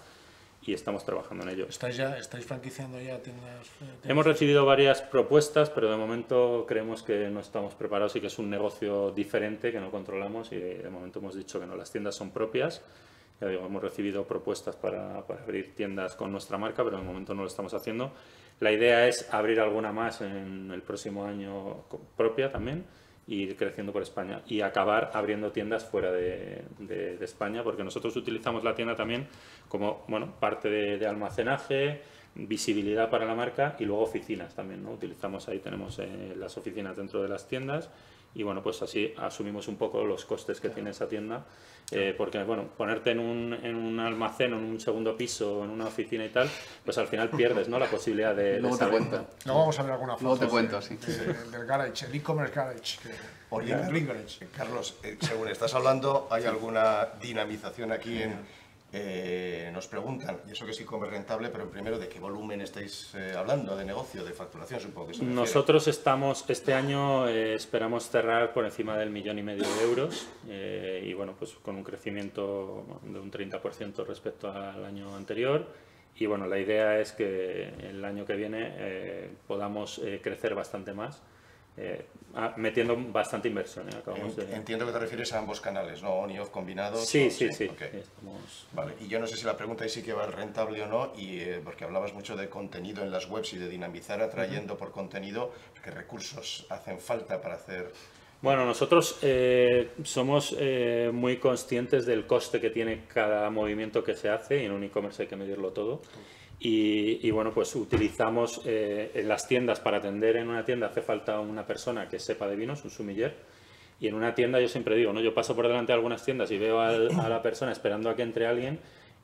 y estamos trabajando en ello. ¿Estáis, ya, ¿Estáis franquiciando ya tiendas, Hemos recibido varias propuestas, pero de momento creemos que no estamos preparados y que es un negocio diferente que no controlamos y de momento hemos dicho que no, las tiendas son propias. Ya digo, hemos recibido propuestas para, para abrir tiendas con nuestra marca, pero de momento no lo estamos haciendo. La idea es abrir alguna más en el próximo año propia también ir creciendo por España y acabar abriendo tiendas fuera de, España, porque nosotros utilizamos la tienda también como bueno, parte de, almacenaje, visibilidad para la marca y luego oficinas también. ¿no? Utilizamos ahí, tenemos eh, las oficinas dentro de las tiendas y bueno, pues así asumimos un poco los costes que tiene esa tienda, eh, porque bueno, ponerte en un, en un almacén o en un segundo piso o en una oficina y tal, pues al final pierdes ¿no? la posibilidad de... Luego te cuento. Luego vamos a ver alguna foto. Luego te cuento, sí. del garage, el e-commerce garage. Oye, Carlos, eh, según estás hablando, ¿hay alguna dinamización aquí en eh, nos preguntan, y eso que sí come rentable, pero primero, ¿de qué volumen estáis eh, hablando de negocio, de facturación, supongo que Nosotros estamos, este año eh, esperamos cerrar por encima del millón y medio de euros y bueno, pues con un crecimiento de un 30% respecto al año anterior. Y bueno, la idea es que el año que viene podamos crecer bastante más eh, ah, metiendo bastante inversión. ¿eh? Entiendo que te refieres a ambos canales, ¿no? On y off combinados. Sí, sí, sí. Vale. Y yo no sé si la pregunta ahí sí que va rentable o no, y eh, porque hablabas mucho de contenido en las webs y de dinamizar atrayendo por contenido, ¿qué recursos hacen falta para hacer bueno, nosotros somos muy conscientes del coste que tiene cada movimiento que se hace y en un e-commerce hay que medirlo todo. Y, bueno, pues utilizamos eh, en las tiendas para atender en una tienda hace falta una persona que sepa de vinos, un sumiller. Y en una tienda yo siempre digo, ¿no? Yo paso por delante de algunas tiendas y veo a la persona esperando a que entre alguien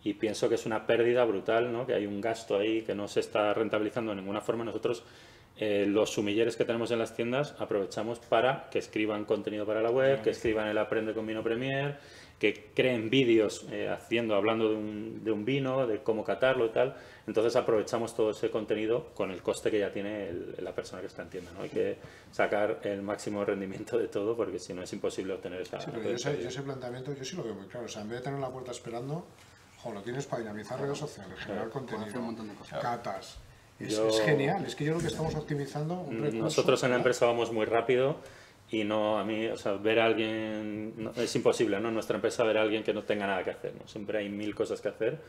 y pienso que es una pérdida brutal, ¿no? Que hay un gasto ahí que no se está rentabilizando de ninguna forma. Nosotros eh, los sumilleres que tenemos en las tiendas aprovechamos para que escriban contenido para la web, que escriban el Aprende con Vino Premier, que creen vídeos eh, haciendo, hablando de un, de un, vino, de cómo catarlo y tal. Entonces aprovechamos todo ese contenido con el coste que ya tiene la persona que está en tienda. ¿no? Hay que sacar el máximo rendimiento de todo porque si no es imposible obtener esa... Sí, pero yo ese, planteamiento yo sí lo veo muy claro. O sea, en vez de tener la puerta esperando, jo, lo tienes para dinamizar redes sociales, generar contenido, catas. Es, es, genial, es que yo creo que estamos optimizando un recurso. Nosotros en la empresa vamos muy rápido y no a mí, o sea, ver a alguien, es imposible, ¿no? En nuestra empresa ver a alguien que no tenga nada que hacer, ¿no? Siempre hay mil cosas que hacer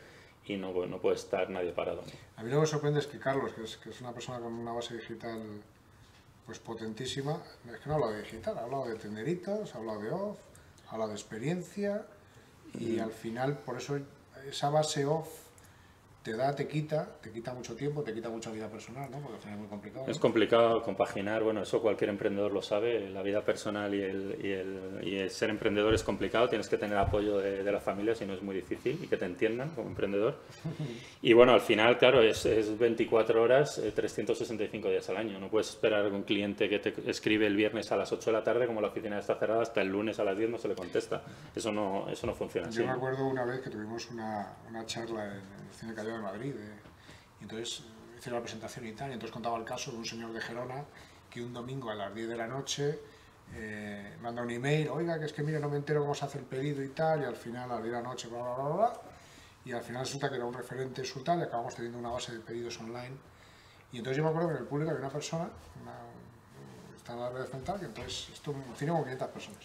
y no, no puede estar nadie parado. A mí lo que me sorprende es que Carlos, que es, que es una persona con una base digital pues potentísima, es que no ha hablado de digital, ha hablado de tenderitos, ha hablado de off, ha hablado de experiencia y al final por eso esa base off te da, te quita, te quita mucho tiempo, te quita mucha vida personal, ¿no? Porque al final es muy complicado. Es complicado compaginar, bueno, eso cualquier emprendedor lo sabe, la vida personal y el, y el, y el ser emprendedor es complicado, tienes que tener apoyo de, de, la familia, si no es muy difícil, y que te entiendan como emprendedor. Y bueno, al final, claro, es, es 24 horas, 365 eh, días al año, no puedes esperar a un cliente que te escribe el viernes a las 8 de la tarde, como la oficina está cerrada, hasta el lunes a las 10 no se le contesta. Eso no, eso no funciona Yo me acuerdo una vez que tuvimos una, una charla en el Cine Callao de Madrid. y entonces hice la presentación y tal, y entonces contaba el caso de un señor de Gerona que un domingo a las 10 de la noche eh, manda un email, oiga, que es que mire, no me entero cómo se hace el pedido y tal, y al final a las 10 de la noche, bla, bla, bla, bla, y al final resulta que era un referente tal, y acabamos teniendo una base de pedidos online. Y entonces yo me acuerdo que en el público había una persona, una, estaba en la red frontal, que entonces, esto, cine con 500 personas.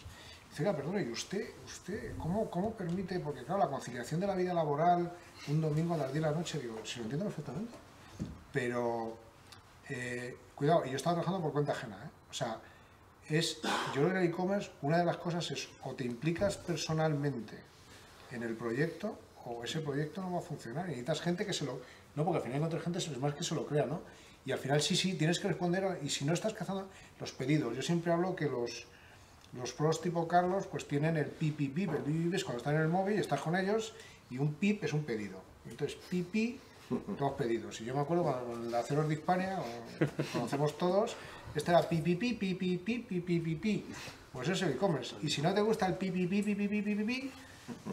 Dice, ¿y usted, usted cómo, cómo permite? Porque claro, la conciliación de la vida laboral, un domingo a las 10 de la noche, digo, si lo entiendo perfectamente. Pero, eh, cuidado, y yo estaba trabajando por cuenta ajena, ¿eh? O sea, es, yo creo que el e-commerce, una de las cosas es o te implicas personalmente en el proyecto o ese proyecto no va a funcionar. Y necesitas gente que se lo... No, porque al final encuentras gente es más que se lo crea, ¿no? Y al final sí, sí, tienes que responder y si no estás cazando los pedidos. Yo siempre hablo que los los pros tipo Carlos pues tienen el pip, pip, pip. El pip, es cuando están en el móvil, estás con ellos y un pip es un pedido. Entonces, pipi, todos pedidos. Y yo me acuerdo cuando Aceros de Hispania, conocemos todos, este era pipi, pipi, pipi, pipi, pipi, pipi. Pues eso es el e-commerce. Y si no te gusta el pipi, pipi, pipi, pipi, pipi,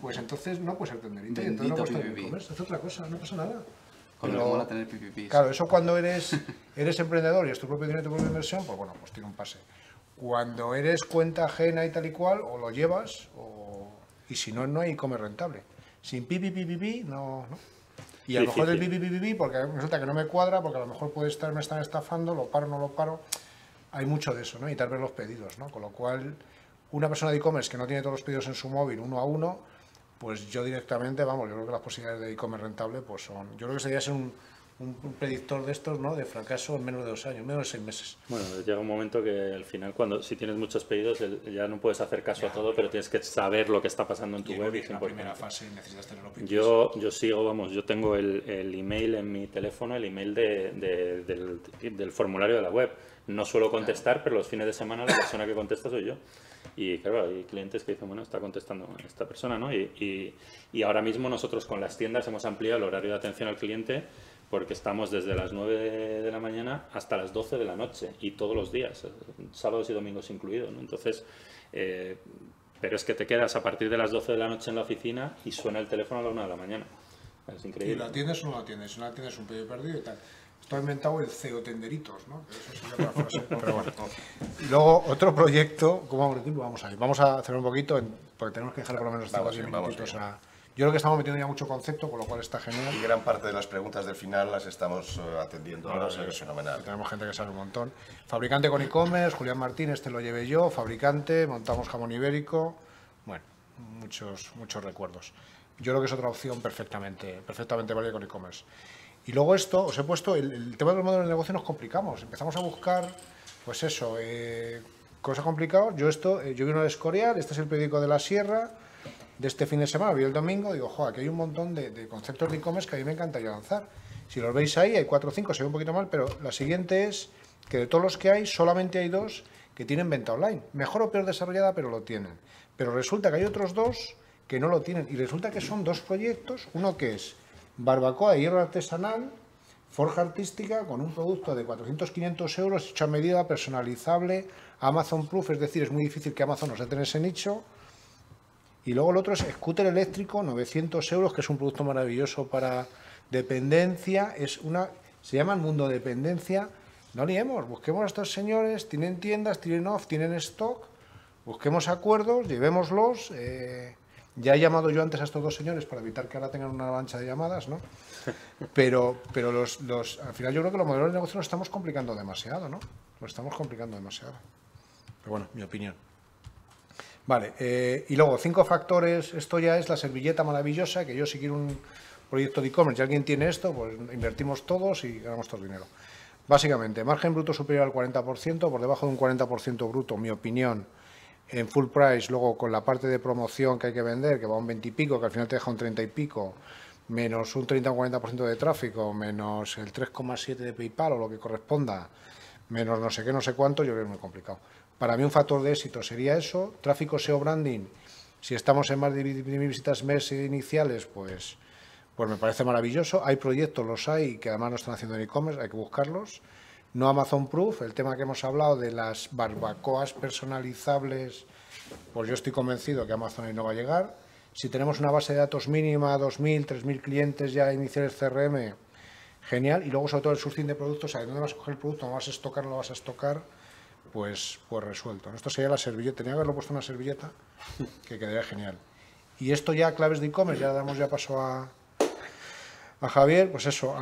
pues entonces no puedes ser tenderito. entonces no puedes tener e-commerce. Es otra cosa, no pasa nada. Pero, tener pipi, claro, eso cuando eres, eres emprendedor y es tu propio dinero, tu propia inversión, pues bueno, pues tiene un pase. Cuando eres cuenta ajena y tal y cual, o lo llevas, o... y si no, no hay comer rentable. Sin pipi, pipi, pipi, no, no. Y a lo mejor el pipi, pipi, pipi, porque resulta que no me cuadra, porque a lo mejor puede estar, me están estafando, lo paro, no lo paro. Hay mucho de eso, ¿no? Y tal vez los pedidos, ¿no? Con lo cual, una persona de e-commerce que no tiene todos los pedidos en su móvil uno a uno, pues yo directamente, vamos, yo creo que las posibilidades de e-commerce rentable, pues son, yo creo que sería ser un, un, predictor de estos, ¿no? De fracaso en menos de dos años, menos de seis meses. Bueno, llega un momento que al final, cuando si tienes muchos pedidos, ya no puedes hacer caso a todo, pero tienes que saber lo que está pasando en tu web. Y la primera fase necesitas tenerlo Yo, yo sigo, vamos, yo tengo el, el email en mi teléfono, el email de, del, del, formulario de la web. No suelo contestar, pero los fines de semana la persona que contesta soy yo. Y claro, hay clientes que dicen, bueno, está contestando esta persona, ¿no? Y, y, y ahora mismo nosotros con las tiendas hemos ampliado el horario de atención al cliente porque estamos desde las 9 de la mañana hasta las 12 de la noche y todos los días, sábados y domingos incluidos. ¿no? Entonces, eh, pero es que te quedas a partir de las 12 de la noche en la oficina y suena el teléfono a la 1 de la mañana. Es increíble. ¿Y lo atiendes o no lo atiendes? Si no atiendes un pedido perdido y tal. Esto ha inventado el CEO Tenderitos, ¿no? Eso sería otra frase. Pero bueno. Y luego, otro proyecto, ¿cómo vamos de tiempo? Vamos a ir. Vamos a hacer un poquito, porque tenemos que dejar por lo menos 5 minutos a yo creo que estamos metiendo ya mucho concepto, con lo cual está genial. Y gran parte de las preguntas del final las estamos eh, atendiendo ahora, o sea que es fenomenal. Tenemos gente que sabe un montón. Fabricante con e-commerce, Julián Martín, este lo llevé yo, fabricante, montamos jamón ibérico, bueno, muchos, muchos recuerdos. Yo creo que es otra opción perfectamente, perfectamente válida con e-commerce. Y luego esto, os he puesto, el, tema de los modelos de negocio nos complicamos, empezamos a buscar, pues eso, eh, cosas complicadas. Yo esto, eh, yo vi uno de Escorial, este es el periódico de la Sierra, de este fin de semana, vi el domingo, digo, joder, aquí hay un montón de, conceptos de e-commerce que a mí me encantaría lanzar. Si los veis ahí, hay cuatro o cinco, se ve un poquito mal, pero la siguiente es que de todos los que hay, solamente hay dos que tienen venta online. Mejor o peor desarrollada, pero lo tienen. Pero resulta que hay otros dos que no lo tienen. Y resulta que son dos proyectos, uno que es barbacoa de hierro artesanal, forja artística, con un producto de 400-500 euros, hecho a medida, personalizable, Amazon Proof, es decir, es muy difícil que Amazon nos en ese nicho, y luego el otro es scooter eléctrico, 900 euros, que es un producto maravilloso para dependencia. Es una, se llama el mundo dependencia. No liemos, busquemos a estos señores, tienen tiendas, tienen off, tienen stock, busquemos acuerdos, llevémoslos. Eh, ya he llamado yo antes a estos dos señores para evitar que ahora tengan una avalancha de llamadas, ¿no? Pero, pero los, los, al final yo creo que los modelos de negocio nos estamos complicando demasiado, ¿no? Lo estamos complicando demasiado. Pero bueno, mi opinión. Vale, eh, y luego, cinco factores, esto ya es la servilleta maravillosa, que yo si quiero un proyecto de e-commerce y alguien tiene esto, pues invertimos todos y ganamos todo el dinero. Básicamente, margen bruto superior al 40%, por debajo de un 40% bruto, mi opinión, en full price, luego con la parte de promoción que hay que vender, que va a un 20 y pico, que al final te deja un 30 y pico, menos un 30 o 40% de tráfico, menos el 3,7 de PayPal o lo que corresponda, menos no sé qué, no sé cuánto, yo creo que es muy complicado. Para mí un factor de éxito sería eso, tráfico SEO branding, si estamos en más de visitas mes iniciales, pues, pues me parece maravilloso. Hay proyectos, los hay, que además no están haciendo en e-commerce, hay que buscarlos. No Amazon Proof, el tema que hemos hablado de las barbacoas personalizables, pues yo estoy convencido que Amazon ahí no va a llegar. Si tenemos una base de datos mínima, 2.000, 3.000 clientes ya iniciales CRM, genial. Y luego sobre todo el sourcing de productos, ¿sabes dónde vas a coger el producto? ¿No vas a estocar? ¿No vas a estocar? Pues, pues resuelto. Esto sería la servilleta, tenía que haberlo puesto una servilleta que quedaría genial. Y esto ya, claves de e-commerce, ya damos ya paso a, a Javier, pues eso,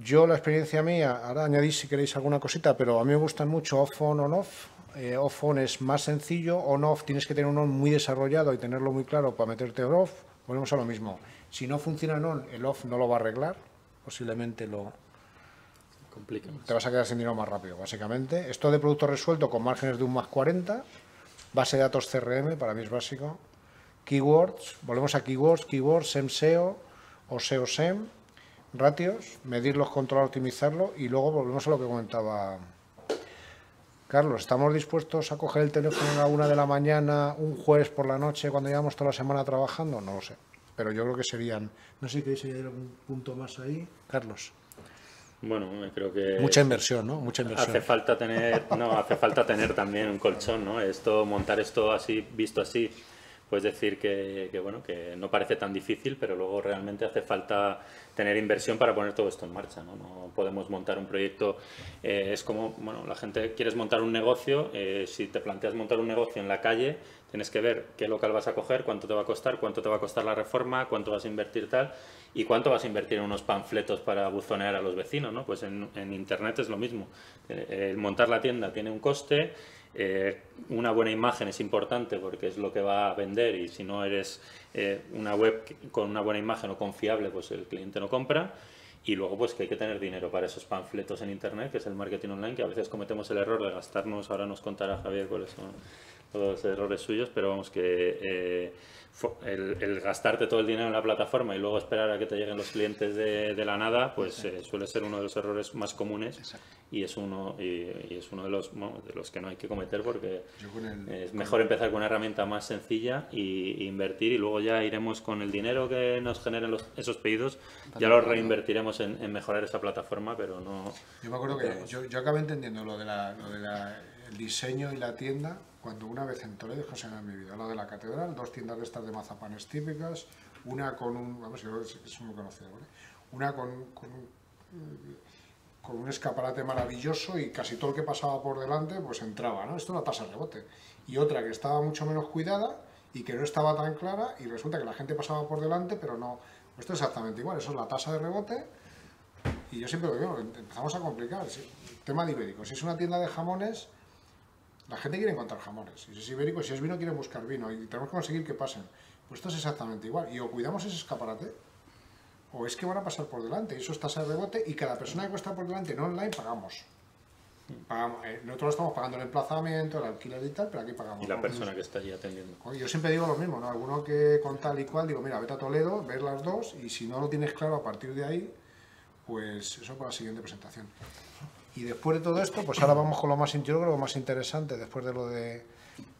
yo la experiencia mía, ahora añadís si queréis alguna cosita, pero a mí me gustan mucho off on on off, eh, off-on es más sencillo, on-off tienes que tener un on muy desarrollado y tenerlo muy claro para meterte off, volvemos a lo mismo. Si no funciona en on, el off no lo va a arreglar, posiblemente lo, Te vas a quedar sin dinero más rápido, básicamente. Esto de producto resuelto con márgenes de un más 40, base de datos CRM, para mí es básico. Keywords, volvemos a keywords, keywords, SEM SEO o SEO SEM, ratios, medirlos, controlar, optimizarlo y luego volvemos a lo que comentaba Carlos. ¿Estamos dispuestos a coger el teléfono a una de la mañana, un jueves por la noche, cuando llevamos toda la semana trabajando? No lo sé. Pero yo creo que serían. No sé si queréis añadir algún punto más ahí. Carlos. Bueno, creo que... Mucha inversión, ¿no? Mucha inversión. Hace falta tener, no, hace falta tener también un colchón, ¿no? Esto, montar esto así, visto así, puedes decir que, que, bueno, que no parece tan difícil, pero luego realmente hace falta tener inversión para poner todo esto en marcha, ¿no? No podemos montar un proyecto, eh, es como, bueno, la gente, quieres montar un negocio, eh, si te planteas montar un negocio en la calle, tienes que ver qué local vas a coger, cuánto te va a costar, cuánto te va a costar la reforma, cuánto vas a invertir tal, y cuánto vas a invertir en unos panfletos para buzonear a los vecinos, ¿no? Pues en, Internet es lo mismo. Eh, El montar la tienda tiene un coste, eh, una buena imagen es importante porque es lo que va a vender y si no eres eh, una web con una buena imagen o confiable, pues el cliente no compra. Y luego pues que hay que tener dinero para esos panfletos en internet, que es el marketing online, que a veces cometemos el error de gastarnos, ahora nos contará Javier cuáles son los errores suyos, pero vamos que eh, el, el gastarte todo el dinero en la plataforma y luego esperar a que te lleguen los clientes de, de la nada, pues eh, suele ser uno de los errores más comunes y es uno y, y es uno de los bueno, de los que no hay que cometer porque el- es mejor empezar con una herramienta más sencilla y, y invertir y luego ya iremos con el dinero que nos generen los- esos pedidos, ya lo reinvertiremos en, en mejorar esa plataforma, pero no... Yo me acuerdo que yo, yo acabé entendiendo lo de la, lo de la- el diseño y la tienda cuando una vez en Toledo, es en mi vida, lo de la catedral, dos tiendas de estas de mazapanes típicas, una con un, vamos, yo creo que es, conocido, ¿vale? Una con, con un, con un escaparate maravilloso y casi todo el que pasaba por delante pues entraba, ¿no? Esto es una tasa de rebote. Y otra que estaba mucho menos cuidada y que no estaba tan clara y resulta que la gente pasaba por delante, pero no. Esto es exactamente igual, eso es la tasa de rebote y yo siempre lo digo, empezamos a complicar. Si- tema de ibérico. Si es una tienda de jamones, la gente quiere encontrar jamones. Y si es ibérico, si es vino, quiere buscar vino. Y tenemos que conseguir que pasen. Pues esto es exactamente igual. Y o cuidamos ese escaparate, o es que van a pasar por delante. Y eso es tasa de rebote. Y cada persona que está por delante en online pagamos. Pagamos, eh, nosotros estamos pagando el emplazamiento, el alquiler y tal, pero aquí pagamos. Y la ¿no? persona que está allí atendiendo. Yo siempre digo lo mismo, ¿no? Alguno que con tal y cual, digo, mira, vete a Toledo, ver las dos, y si no lo tienes claro a partir de ahí, pues eso para la siguiente presentación. Y después de todo esto, pues ahora vamos con lo más, yo creo lo más interesante, después de lo de,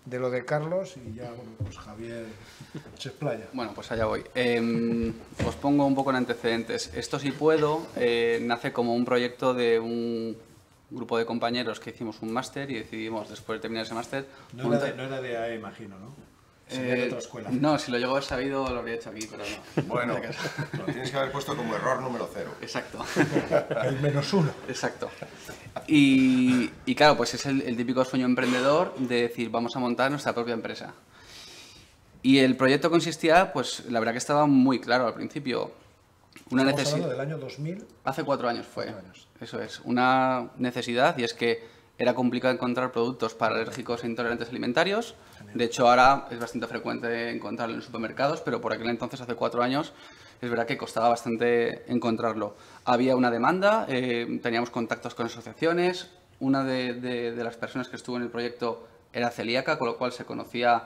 de lo de Carlos, y ya, bueno, pues Javier se explaya. Bueno, pues allá voy. Eh, os pongo un poco en antecedentes. Esto si puedo eh, nace como un proyecto de un grupo de compañeros que hicimos un máster y decidimos después de terminar ese máster... montar- era de AE, imagino, ¿no? Eh, No, si lo llego a haber sabido lo habría hecho aquí, pero no. Bueno, lo tienes que haber puesto como error número cero. Exacto. El menos uno. Exacto. Y, y claro, pues es el, el típico sueño emprendedor de decir, vamos a montar nuestra propia empresa. Y el proyecto consistía, pues la verdad que estaba muy claro al principio. Una necesidad. hablando del año 2000. Hace cuatro años fue. Cuatro años. Eso es. Una necesidad y es que era complicado encontrar productos para alérgicos e intolerantes alimentarios. De hecho, ahora es bastante frecuente encontrarlo en supermercados, pero por aquel entonces, hace cuatro años, es verdad que costaba bastante encontrarlo. Había una demanda, eh, teníamos contactos con asociaciones. Una de, de- de las personas que estuvo en el proyecto era celíaca, con lo cual se conocía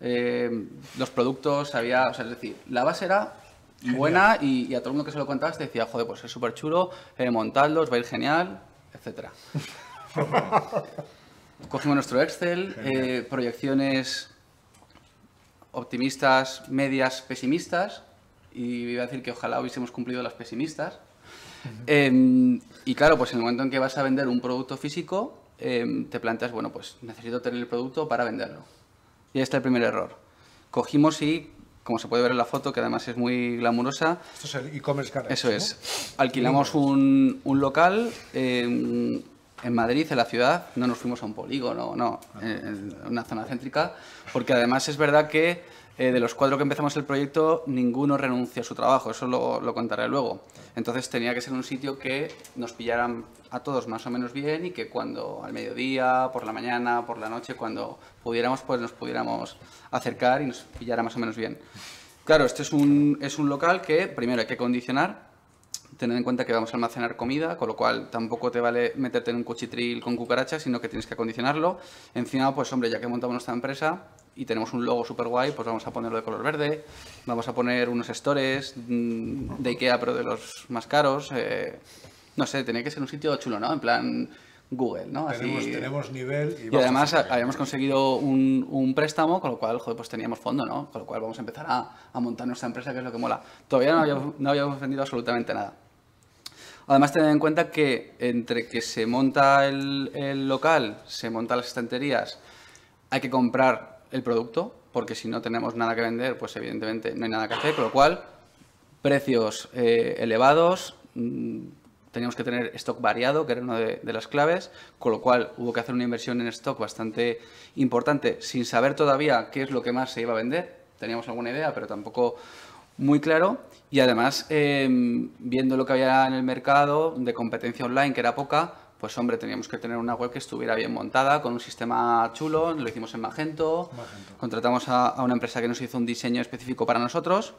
eh, los productos, había, o sea, es decir, la base era buena y, y a todo el mundo que se lo contabas te decía, joder, pues es súper chulo, eh, montadlo, os va a ir genial, etcétera. Cogimos nuestro Excel, eh, proyecciones optimistas, medias, pesimistas, y iba a decir que ojalá hubiésemos cumplido las pesimistas. Em, y claro, pues en el momento en que vas a vender un producto físico, em, te planteas, bueno, pues necesito tener el producto para venderlo. Y ahí está el primer error. Cogimos y, como se puede ver en la foto, que además es muy glamurosa, Esto es el e-commerce eso es. Alquilamos un, un local en, en Madrid, en la ciudad. No nos fuimos a un polígono, no, en, en una zona céntrica. Porque además es verdad que eh, de los cuatro que empezamos el proyecto, ninguno renunció a su trabajo, eso lo, lo, contaré luego. Entonces tenía que ser un sitio que nos pillaran a todos más o menos bien y que cuando al mediodía, por la mañana, por la noche, cuando pudiéramos, pues nos pudiéramos acercar y nos pillara más o menos bien. Claro, este es un, es un local que primero hay que condicionar, tener en cuenta que vamos a almacenar comida, con lo cual tampoco te vale meterte en un cuchitril con cucarachas, sino que tienes que acondicionarlo. Encima, pues hombre, ya que montamos nuestra empresa, y tenemos un logo súper guay, pues vamos a ponerlo de color verde, vamos a poner unos stores mm, de Ikea, pero de los más caros. Eh, no sé, tiene que ser un sitio chulo, ¿no? En plan Google, ¿no? Tenemos, tenemos nivel y, y además habíamos conseguido un, un, préstamo, con lo cual, joder, pues teníamos fondo, ¿no? Con lo cual vamos a empezar a, a montar nuestra empresa, que es lo que mola. Todavía no habíamos, no habíamos vendido absolutamente nada. Además, tened en cuenta que entre que se monta el, local, se montan las estanterías, hay que comprar el producto, porque si no tenemos nada que vender, pues evidentemente no hay nada que hacer, con lo cual precios eh, elevados, mmm, teníamos que tener stock variado, que era una de, de, las claves, con lo cual hubo que hacer una inversión en stock bastante importante, sin saber todavía qué es lo que más se iba a vender, teníamos alguna idea, pero tampoco muy claro, y además eh, viendo lo que había en el mercado de competencia online, que era poca, pues hombre, teníamos que tener una web que estuviera bien montada, con un sistema chulo, lo hicimos en Magento, Magento. contratamos a, a, una empresa que nos hizo un diseño específico para nosotros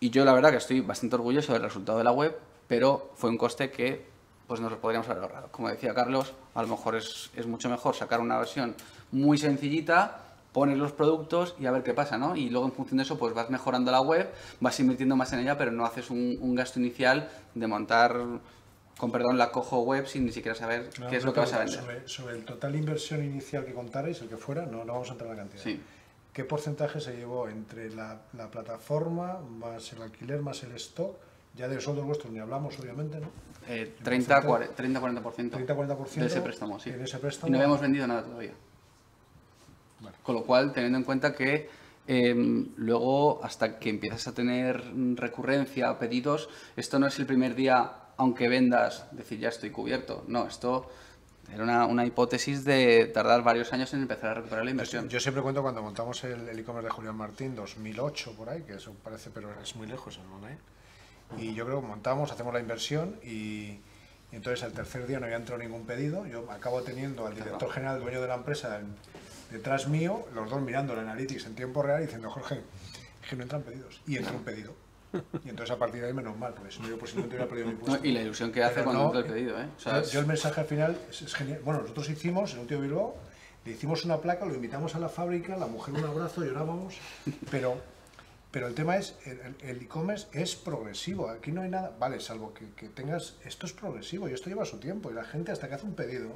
y yo la verdad que estoy bastante orgulloso del resultado de la web, pero fue un coste que pues nos lo podríamos haber ahorrado. Como decía Carlos, a lo mejor es, es mucho mejor sacar una versión muy sencillita, pones los productos y a ver qué pasa, ¿no? Y luego en función de eso pues vas mejorando la web, vas invirtiendo más en ella, pero no haces un, un gasto inicial de montar con perdón, la cojo web sin ni siquiera saber no, qué es lo que vas a vender. Sobre, sobre, el total inversión inicial que contarais, el que fuera, no, no vamos a entrar en la cantidad. Sí. ¿Qué porcentaje se llevó entre la, la, plataforma, más el alquiler, más el stock? Ya de sueldos vuestros ni hablamos, obviamente, ¿no? Eh, 30-40%. 30-40% de ese préstamo, sí. En ese préstamo. Y no habíamos vendido nada todavía. Vale. Con lo cual, teniendo en cuenta que eh, luego, hasta que empiezas a tener recurrencia, pedidos, esto no es el primer día aunque vendas, decir ya estoy cubierto. No, esto era una, una hipótesis de tardar varios años en empezar a recuperar la inversión. Yo, yo siempre cuento cuando montamos el e-commerce de Julián Martín, 2008 por ahí, que eso parece, pero es muy lejos el online. Y yo creo que montamos, hacemos la inversión y, y entonces el tercer día no había entrado ningún pedido. Yo acabo teniendo al director general, dueño de la empresa, en, detrás mío, los dos mirando el analytics en tiempo real y diciendo, Jorge, es que no entran pedidos. Y entra un pedido. Y entonces a partir de ahí menos mal, porque si no yo posiblemente hubiera perdido mi puesto. No, y la ilusión que hace Pero cuando no, entra el pedido, ¿eh? O sea, yo, yo, el mensaje al final es, es, genial. Bueno, nosotros hicimos, en Último Bilbao, le hicimos una placa, lo invitamos a la fábrica, la mujer un abrazo, llorábamos, pero, pero el tema es, el e-commerce es progresivo, aquí no hay nada, vale, salvo que, que tengas, esto es progresivo y esto lleva su tiempo y la gente hasta que hace un pedido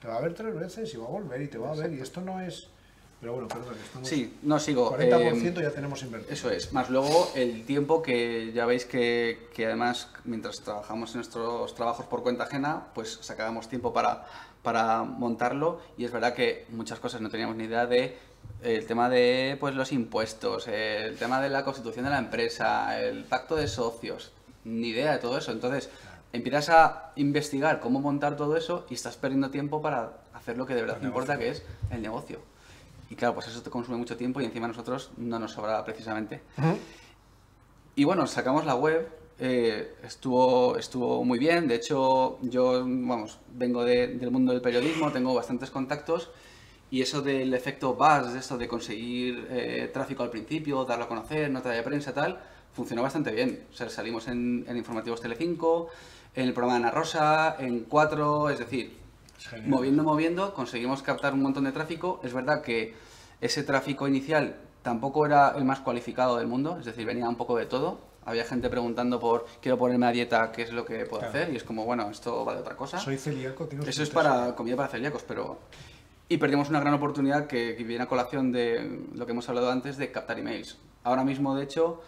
te va a ver tres veces y va a volver y te va a ver y esto no es pero bueno, perdón, estamos... Sí, no sigo. 40% eh, ya tenemos invertido. Eso es. Más luego el tiempo que ya veis que, que, además mientras trabajamos en nuestros trabajos por cuenta ajena, pues sacábamos tiempo para, para montarlo y es verdad que muchas cosas no teníamos ni idea de el tema de pues los impuestos, el tema de la constitución de la empresa, el pacto de socios, ni idea de todo eso. Entonces, empiezas a investigar cómo montar todo eso y estás perdiendo tiempo para hacer lo que de verdad te importa, que es el negocio. Y claro, pues eso te consume mucho tiempo y encima a nosotros no nos sobraba precisamente. Uh -huh. Y bueno, sacamos la web, eh, estuvo, estuvo muy bien. De hecho, yo, vamos, vengo de, del mundo del periodismo, tengo bastantes contactos y eso del efecto buzz, eso de conseguir eh, tráfico al principio, darlo a conocer, nota de prensa, tal, funcionó bastante bien. O sea, salimos en, en Informativos Telecinco, en el programa de Ana Rosa, en 4, es decir, moviendo, moviendo, conseguimos captar un montón de tráfico. Es verdad que ese tráfico inicial tampoco era el más cualificado del mundo, es decir, venía un poco de todo. Había gente preguntando por, quiero ponerme a dieta, ¿qué es lo que puedo claro. hacer? Y es como, bueno, esto va de otra cosa. Soy celíaco, Eso es para comida para celíacos, pero... Y perdimos una gran oportunidad que, que viene a colación de lo que hemos hablado antes de captar emails. Ahora mismo, de hecho,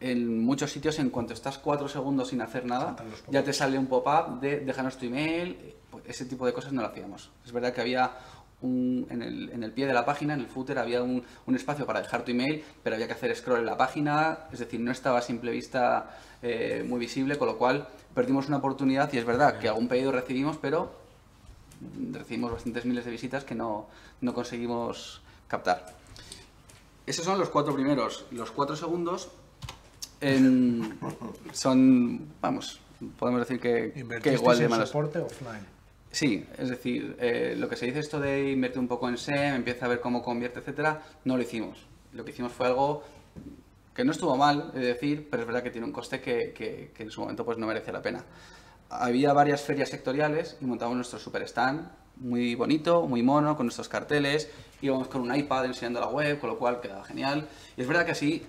en muchos sitios, en cuanto estás cuatro segundos sin hacer nada, ya te sale un pop-up de déjanos tu email, ese tipo de cosas no lo hacíamos. Es verdad que había un, en, el, en, el, pie de la página, en el footer, había un, un, espacio para dejar tu email, pero había que hacer scroll en la página, es decir, no estaba a simple vista eh, muy visible, con lo cual perdimos una oportunidad y es verdad que algún pedido recibimos, pero recibimos bastantes miles de visitas que no, no conseguimos captar. Esos son los cuatro primeros. Los cuatro segundos en- son, vamos, podemos decir que, que ¿Invertisteis igual de malos. soporte offline? Sí, es decir, eh, lo que se dice esto de invertir un poco en SEM, empieza a ver cómo convierte, etcétera, no lo hicimos. Lo que hicimos fue algo que no estuvo mal, es decir, pero es verdad que tiene un coste que, que- que en su momento pues no merece la pena. Había varias ferias sectoriales y montamos nuestro super stand, muy bonito, muy mono, con nuestros carteles, íbamos con un iPad enseñando la web, con lo cual quedaba genial. Y es verdad que así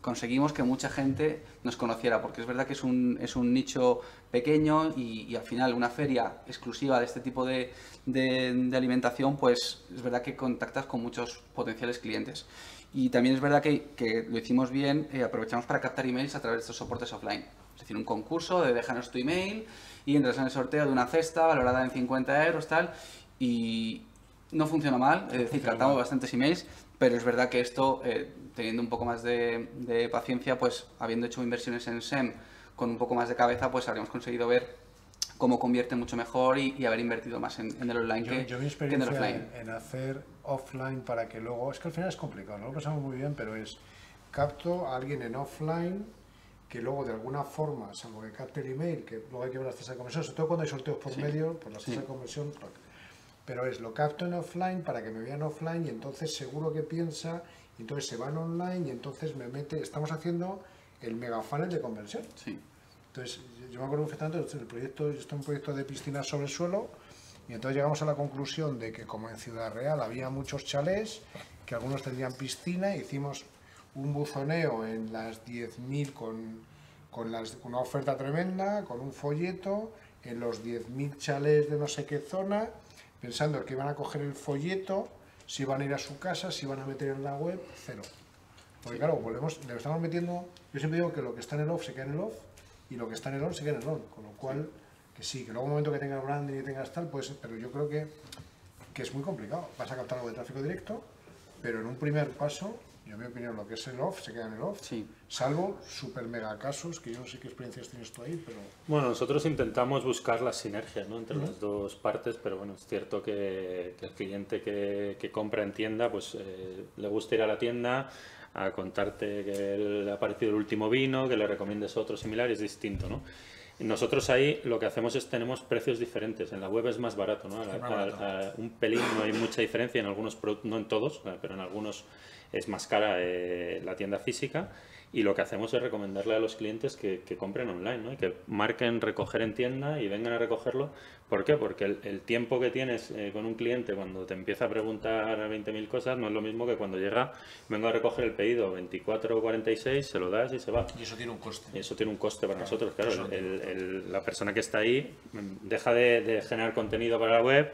conseguimos que mucha gente nos conociera, porque es verdad que es un, es un nicho pequeño y, y al final una feria exclusiva de este tipo de, de- de alimentación, pues es verdad que contactas con muchos potenciales clientes. Y también es verdad que, que lo hicimos bien, eh, aprovechamos para captar emails a través de estos soportes offline. Es decir, un concurso de déjanos tu email y entras en el sorteo de una cesta valorada en 50 euros, tal, y no funciona mal, es decir, captamos bastantes emails, pero es verdad que esto, eh, teniendo un poco más de, de paciencia, pues habiendo hecho inversiones en SEM con un poco más de cabeza, pues habríamos conseguido ver cómo convierte mucho mejor y, y haber invertido más en, en el online Yo, que, yo mi que en el experiencia offline. en, en hacer offline para que luego, es que al final es complicado, no lo pasamos muy bien, pero es capto a alguien en offline que luego de alguna forma, salvo que capte el email, que luego hay que ver las tasas de conversión, sobre todo cuando hay sorteos por medio, pues las tasas de conversión, pero es lo capto en offline para que me vean offline y entonces seguro que piensa, entonces se van online y entonces me mete, estamos haciendo el mega funnel de conversión. Sí. Entonces, yo me acuerdo perfectamente, el proyecto, yo estoy en un proyecto de piscinas sobre el suelo, y entonces llegamos a la conclusión de que como en Ciudad Real había muchos chalés, que algunos tendrían piscina, hicimos un buzoneo en las 10.000 con, con, las, con una oferta tremenda, con un folleto, en los 10.000 chalés de no sé qué zona, pensando que iban a coger el folleto, si iban a ir a su casa, si iban a meter en la web, cero. Porque claro, volvemos, le estamos metiendo, yo siempre digo que lo que está en el off se queda en el off y lo que está en el on se queda en el on, con lo cual, que sí, que luego un momento que tengas branding y tengas tal, pues, pero yo creo que, que es muy complicado. Vas a captar algo de tráfico directo, pero en un primer paso, yo en mi opinión, lo que es el off se queda en el off, Sí. salvo super mega casos, que yo no sé qué experiencias tienes tú ahí, pero Bueno, nosotros intentamos buscar la sinergia ¿no? entre las dos partes, pero bueno, es cierto que, que el cliente que, que compra en tienda, pues eh, le gusta ir a la tienda a contarte que le ha parecido el último vino, que le recomiendes otro similar, y es distinto, ¿no? Nosotros ahí lo que hacemos es tenemos precios diferentes. En la web es más barato, ¿no? A- a- a- un pelín, no hay mucha diferencia en algunos productos, no en todos, eh, pero en algunos es más cara eh, la tienda física. Y lo que hacemos es recomendarle a los clientes que, que compren online, ¿no? Y que marquen recoger en tienda y vengan a recogerlo. ¿Por qué? Porque el, el tiempo que tienes eh, con un cliente cuando te empieza a preguntar 20.000 cosas no es lo mismo que cuando llega, vengo a recoger el pedido 24 o 46, se lo das y se va. y eso tiene un coste. Y eso tiene un coste para nosotros, claro. el- el- la persona que está ahí mm, deja de, de generar contenido para la web,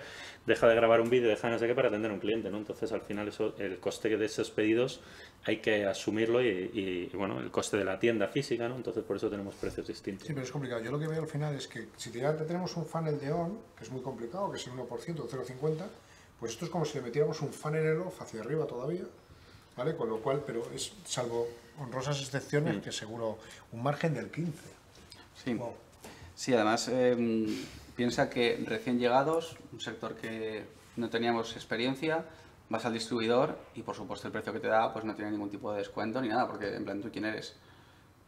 deja de grabar un vídeo, deja no sé qué para atender a un cliente, ¿no? Entonces, al final, eso, el coste de esos pedidos hay que asumirlo y, y, y, bueno, el coste de la tienda física, ¿no? Entonces, por eso tenemos precios distintos. Sí, pero es complicado. Yo lo que veo al final es que si ya tenemos un funnel de on, que es muy complicado, que es el 1% o 0,50, pues esto es como si le metiéramos un funnel en el off hacia arriba todavía, ¿vale? Con lo cual, pero es salvo honrosas excepciones, que seguro un margen del 15. Sí. Wow. Sí, además eh, piensa que recién llegados, un sector que no teníamos experiencia, vas al distribuidor y por supuesto el precio que te da pues no tiene ningún tipo de descuento ni nada, porque en plan tú quién eres.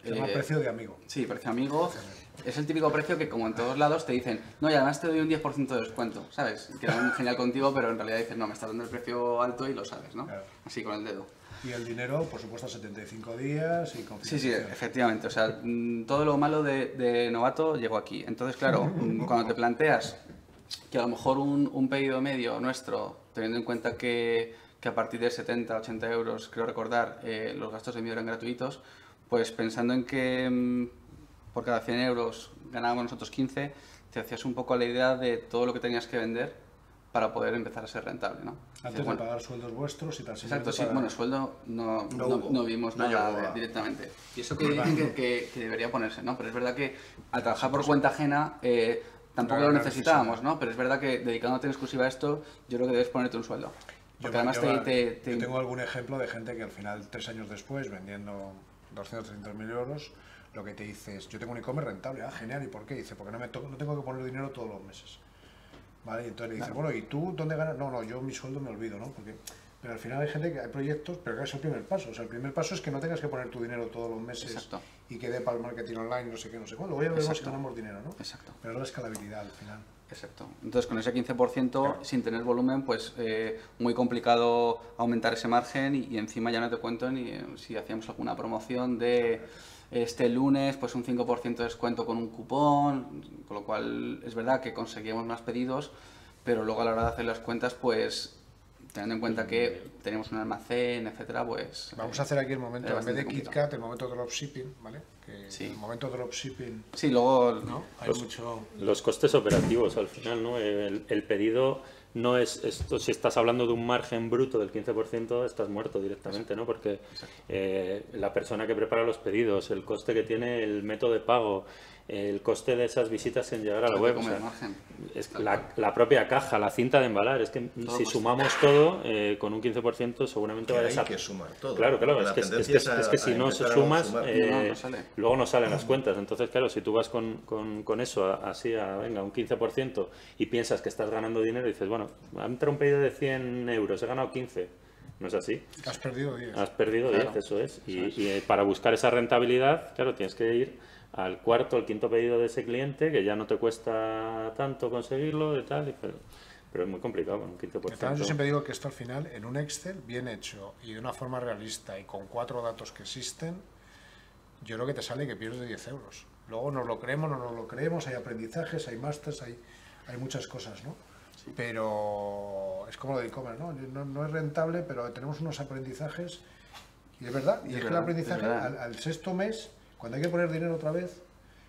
Llama Eh, precio de amigo. Sí, precio amigo. Es el típico precio que como en todos lados te dicen, no, y además te doy un 10% de descuento, ¿sabes? Queda muy genial contigo, pero en realidad dices, no, me estás dando el precio alto y lo sabes, ¿no? Claro. Así con el dedo. Y el dinero, por supuesto, a 75 días y Sí, sí, efectivamente. O sea, mm, todo lo malo de, de novato llegó aquí. Entonces, claro, mm, cuando te planteas que a lo mejor un, un pedido medio nuestro, teniendo en cuenta que, que a partir de 70, 80 euros, creo recordar, eh, los gastos de envío eran gratuitos, pues pensando en que mm, por cada 100 euros ganábamos nosotros 15, te hacías un poco la idea de todo lo que tenías que vender para poder empezar a ser rentable, ¿no? Antes Dices, bueno, de pagar sueldos vuestros y tal. Exacto, sí. para- Bueno, sueldo no, No no, hubo. no vimos No nada de- directamente. Y eso que dicen que, que- que debería ponerse, ¿no? Pero es verdad que al trabajar por cuenta ajena eh, tampoco lo necesitábamos, ¿no? Pero es verdad que dedicándote en exclusiva a esto, yo creo que debes ponerte un sueldo. Yo, Porque además yo- te, te- te- yo tengo algún ejemplo de gente que al final, tres años después, vendiendo 200, 300 mil euros, lo que te dice es, yo tengo un e-commerce rentable, ah, genial, ¿y por qué? Dice, porque no, me to- no tengo que poner dinero todos los meses. ¿Vale? Y entonces le dice, bueno, ¿y tú dónde ganas? No, no, yo mi sueldo me olvido, ¿no? Porque Pero al final hay gente que hay proyectos, pero que es el primer paso. O sea, el primer paso es que no tengas que poner tu dinero todos los meses Exacto. y que dé para el marketing online, no sé qué, no sé cuándo. Luego ya veremos si ganamos dinero, ¿no? Exacto. Pero es la escalabilidad al final. Exacto. Entonces, con ese 15%, sin tener volumen, pues eh, muy complicado aumentar ese margen y, y encima ya no te cuento ni eh, si hacíamos alguna promoción de este lunes, pues un 5% de descuento con un cupón, con lo cual es verdad que conseguíamos más pedidos, pero luego a la hora de hacer las cuentas, pues teniendo en cuenta que tenemos un almacén, etcétera, pues... Vamos eh, a hacer aquí el momento, en vez de KitKat, el momento dropshipping, ¿vale? Que Sí. El momento dropshipping, Sí, luego... ¿no? Hay Los- mucho... Los costes operativos al final, ¿no? El, el pedido no es esto, si estás hablando de un margen bruto del 15%, estás muerto directamente, ¿no? Porque eh, la persona que prepara los pedidos, el coste que tiene el método de pago, el coste de esas visitas en llegar a la web, o sea, es la, la propia caja, la cinta de embalar, es que si sumamos todo, eh, con un 15% seguramente vayas a... hay que sumar todo. Claro, claro, es que, es, que, es que- es que a- si no a sumas, eh, No, no sale. luego no salen las cuentas. Entonces, claro, si tú vas con, con, con eso así a, venga, un 15% y piensas que estás ganando dinero, dices, bueno, ha entrado un pedido de 100 euros, he ganado 15. No es así. Has perdido 10. Has perdido 10, Claro. eso es. Y, y, eh, para buscar esa rentabilidad, claro, tienes que ir al cuarto, al quinto pedido de ese cliente, que ya no te cuesta tanto conseguirlo y tal, y- pero, pero es muy complicado con un 15%. Entonces, yo siempre digo que esto al final, en un Excel bien hecho y de una forma realista y con cuatro datos que existen, yo creo que te sale que pierdes 10 euros. Luego nos lo creemos, no nos lo creemos, hay aprendizajes, hay másters, hay, hay muchas cosas, ¿no? Pero es como lo de e-commerce, ¿no? ¿no? no es rentable, pero tenemos unos aprendizajes y es verdad. Y es, Es que el aprendizaje es al sexto mes, cuando hay que poner dinero otra vez,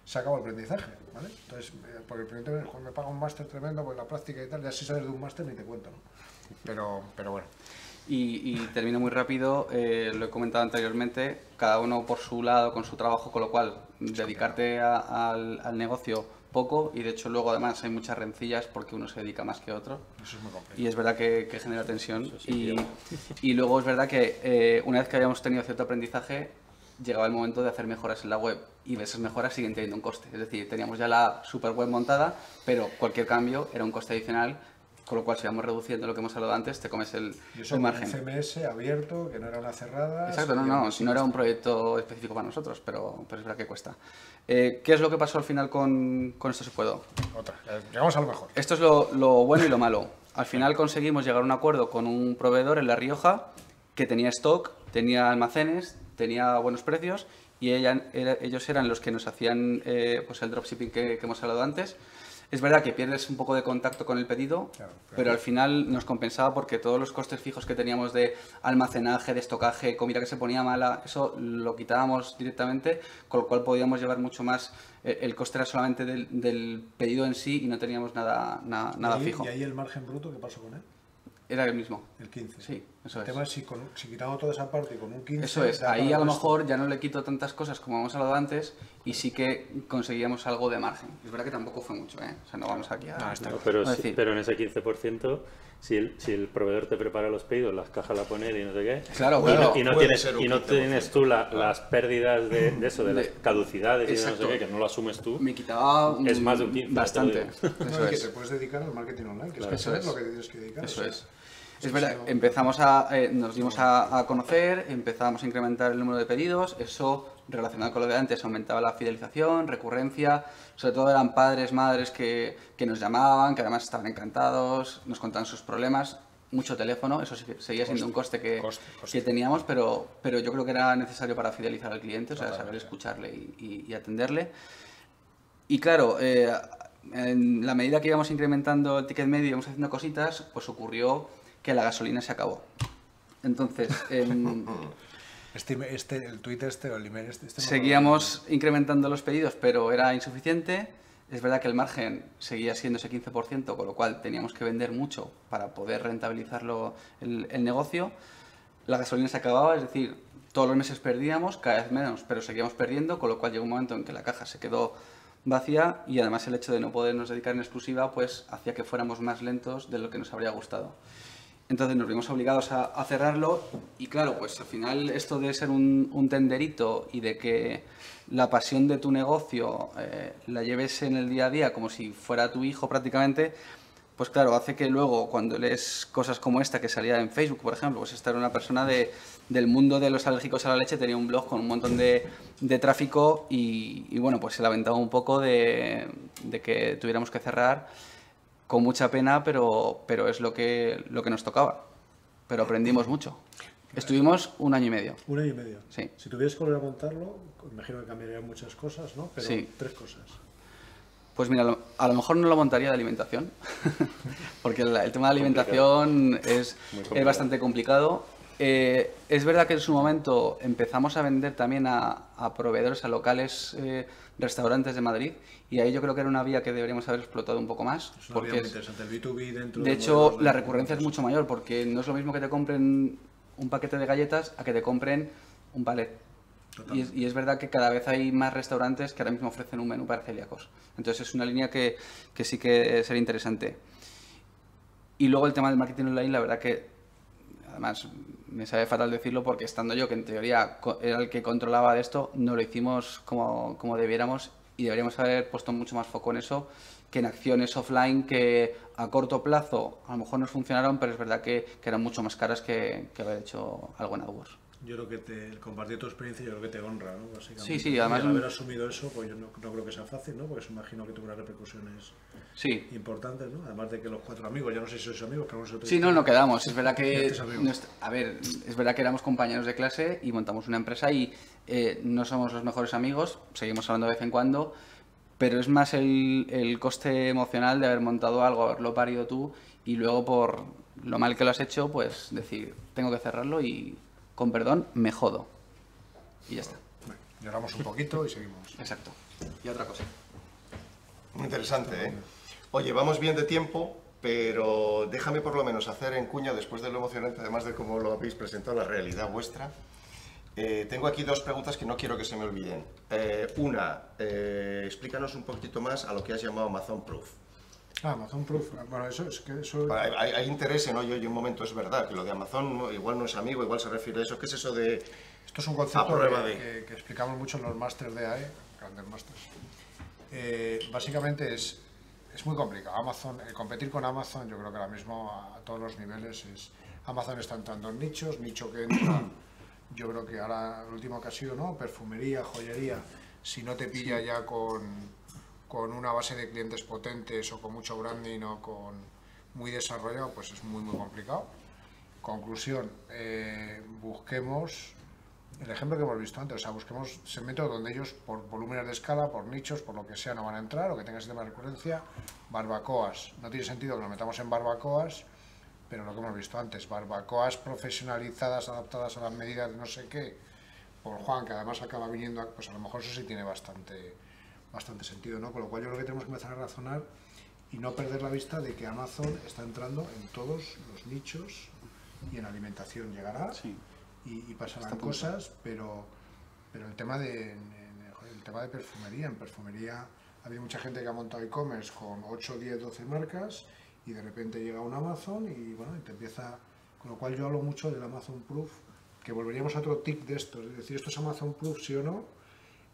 se acaba el aprendizaje, ¿vale? Entonces, eh, porque el primer joder, me paga un máster tremendo, pues la práctica y tal, ya si sabes de un máster ni te cuento, ¿no? Pero, pero bueno. Y, y termino muy rápido, eh, lo he comentado anteriormente, cada uno por su lado, con su trabajo, con lo cual dedicarte a- al, al negocio poco y de hecho luego además hay muchas rencillas porque uno se dedica más que otro Eso es muy complejo. y es verdad que, que genera tensión sí, y, luego es verdad que eh, una vez que habíamos tenido cierto aprendizaje llegaba el momento de hacer mejoras en la web y esas mejoras siguen teniendo un coste, es decir, teníamos ya la super web montada pero cualquier cambio era un coste adicional con lo cual si vamos reduciendo lo que hemos hablado antes te comes el, Y eso el margen. un CMS abierto, que no era una cerrada. Exacto, no, no, si no era un proyecto específico para nosotros, pero, pero es verdad que cuesta. Eh, ¿Qué es lo que pasó al final con, con esto se puedo? Otra. Eh, Llegamos a lo mejor. Esto es lo, lo bueno y lo malo. Al final conseguimos llegar a un acuerdo con un proveedor en La Rioja que tenía stock, tenía almacenes, tenía buenos precios y ella- era- ellos eran los que nos hacían eh, pues el dropshipping que, que hemos hablado antes. Es verdad que pierdes un poco de contacto con el pedido, Claro, claro. pero al final nos compensaba porque todos los costes fijos que teníamos de almacenaje, de estocaje, comida que se ponía mala, eso lo quitábamos directamente, con lo cual podíamos llevar mucho más. eh, El coste era solamente del, del pedido en sí y no teníamos nada, nada, nada y, ahí- fijo. y ahí el margen bruto, ¿qué pasó con él? Era el mismo. El 15. Sí, eso el es. tema es si, con, si quitando toda esa parte y con un 15. Eso es, ahí a lo mejor ya no le quito tantas cosas como hemos hablado antes y sí que conseguíamos algo de margen. Es verdad que tampoco fue mucho, ¿eh? O sea, no vamos aquí a... No, está No, pero, decir- pero en ese 15%, si el, si el proveedor te prepara los pedidos, las cajas la pone y no sé qué, Claro, y claro. no, y no tienes, un y no 15%. tienes tú la- las pérdidas de, de eso, de las De- caducidades y de no Exacto. sé qué, que no lo asumes tú. Me quitaba Es mm, más de un 15, bastante. te lo No, Eso y que es. te puedes dedicar al marketing online, que Claro, es, que eso eso es es. lo que tienes que dedicar. Eso o sea, es. Es verdad, empezamos a, eh, nos dimos a, a conocer, empezamos a incrementar el número de pedidos, eso relacionado con lo de antes aumentaba la fidelización, recurrencia, sobre todo eran padres, madres que, que nos llamaban, que además estaban encantados, nos contaban sus problemas, mucho teléfono, eso seguía siendo un coste que, coste, coste. que teníamos, pero, pero yo creo que era necesario para fidelizar al cliente, o sea, saber escucharle y, y- y atenderle. Y claro, eh, en la medida que íbamos incrementando el ticket medio y íbamos haciendo cositas, pues ocurrió que la gasolina se acabó. Entonces, Este, este, el tweet este o el email este. este no seguíamos incrementando los pedidos, pero era insuficiente. Es verdad que el margen seguía siendo ese 15%, con lo cual teníamos que vender mucho para poder rentabilizarlo el, el negocio. La gasolina se acababa, es decir, todos los meses perdíamos, cada vez menos, pero seguíamos perdiendo, con lo cual llegó un momento en que la caja se quedó vacía y además el hecho de no podernos dedicar en exclusiva pues hacía que fuéramos más lentos de lo que nos habría gustado. Entonces nos vimos obligados a, cerrarlo y claro, pues al final esto de ser un, tenderito y de que la pasión de tu negocio eh, la lleves en el día a día como si fuera tu hijo prácticamente, pues claro, hace que luego cuando lees cosas como esta que salía en Facebook, por ejemplo, pues esta era una persona de, del mundo de los alérgicos a la leche, tenía un blog con un montón de, de tráfico y, bueno, pues se lamentaba un poco de, que tuviéramos que cerrar con mucha pena, pero, pero es lo que, lo que nos tocaba. Pero aprendimos mucho. Estuvimos un año y medio. Un año y medio. Sí. Si tuvieras que volver a montarlo, imagino que cambiarían muchas cosas, ¿no? Pero Sí. tres cosas. Pues mira, a lo mejor no lo montaría de alimentación, porque el, el tema de alimentación es, complicado. es bastante complicado. Eh, es verdad que en su momento empezamos a vender también a, a proveedores, a locales, eh, restaurantes de Madrid, y ahí yo creo que era una vía que deberíamos haber explotado un poco más. Es una porque vía muy es- interesante. El B2B dentro de hecho, la recurrencia es mucho mayor, porque no es lo mismo que te compren un paquete de galletas a que te compren un palet. Y es, y es verdad que cada vez hay más restaurantes que ahora mismo ofrecen un menú para celíacos. Entonces es una línea que, que sí que sería interesante. Y luego el tema del marketing online, la verdad que, además, me sabe fatal decirlo porque estando yo, que en teoría era el que controlaba de esto, no lo hicimos como, como debiéramos y deberíamos haber puesto mucho más foco en eso que en acciones offline que a corto plazo a lo mejor nos funcionaron, pero es verdad que, eran mucho más caras que, que haber hecho algo en AdWords. Yo creo que te, el compartir tu experiencia yo creo que te honra, ¿no? Básicamente. Sí, sí, además Y haber asumido eso, pues yo no, no creo que sea fácil, ¿no? Porque se imagino que tuvo unas repercusiones Sí, importantes, ¿no? Además de que los cuatro amigos, yo no sé si sois amigos, pero no Sí, no, no quedamos. Es verdad que, a ver, es verdad que éramos compañeros de clase y montamos una empresa y eh, no somos los mejores amigos, seguimos hablando de vez en cuando, pero es más el, el coste emocional de haber montado algo, haberlo parido tú y luego por lo mal que lo has hecho, pues decir, tengo que cerrarlo y con perdón me jodo. Y ya está. Bueno, lloramos un poquito y seguimos. Exacto. Y otra cosa. Muy interesante, ¿eh? Oye, vamos bien de tiempo, pero déjame por lo menos hacer en cuña, después de lo emocionante, además de cómo lo habéis presentado, la realidad vuestra. Eh, tengo aquí dos preguntas que no quiero que se me olviden. Eh, una, eh, explícanos un poquitito más a lo que has llamado Amazon Proof. Ah, Amazon Proof, bueno, eso es que eso... Hay, hay- hay interés en hoy, hoy un momento es verdad, que lo de Amazon no- igual no es amigo, igual se refiere a eso. ¿Qué es eso de Esto es un concepto que, de. que- que explicamos mucho en los másters de AE, grandes másters. Eh, básicamente es, es muy complicado. Amazon, eh, competir con Amazon, yo creo que ahora mismo a, a todos los niveles es. Amazon está entrando en nichos, nicho que entra. Yo creo que ahora, el último que ha sido, ¿no? Perfumería, joyería, si no te pilla ya con, con una base de clientes potentes o con mucho branding o con muy desarrollado, pues es muy, muy complicado. Conclusión, eh, busquemos el ejemplo que hemos visto antes, o sea, busquemos segmentos donde ellos, por volúmenes de escala, por nichos, por lo que sea, no van a entrar o que tengan sistema de recurrencia. Barbacoas, no tiene sentido que nos metamos en barbacoas, pero lo que hemos visto antes, barbacoas profesionalizadas, adaptadas a las medidas de no sé qué, por Juan, que además acaba viniendo, pues a lo mejor eso sí tiene bastante, bastante sentido, ¿no? Con lo cual yo creo que tenemos que empezar a razonar y no perder la vista de que Amazon está entrando en todos los nichos y en alimentación llegará Sí. y, y pasarán cosas, pero, pero el tema de el tema de perfumería, en perfumería ha habido mucha gente que ha montado e-commerce con 8, 10, 12 marcas y de repente llega un Amazon y bueno, y te empieza, con lo cual yo hablo mucho del Amazon Proof, que volveríamos a otro tip de estos, es decir, esto es Amazon Proof, sí o no,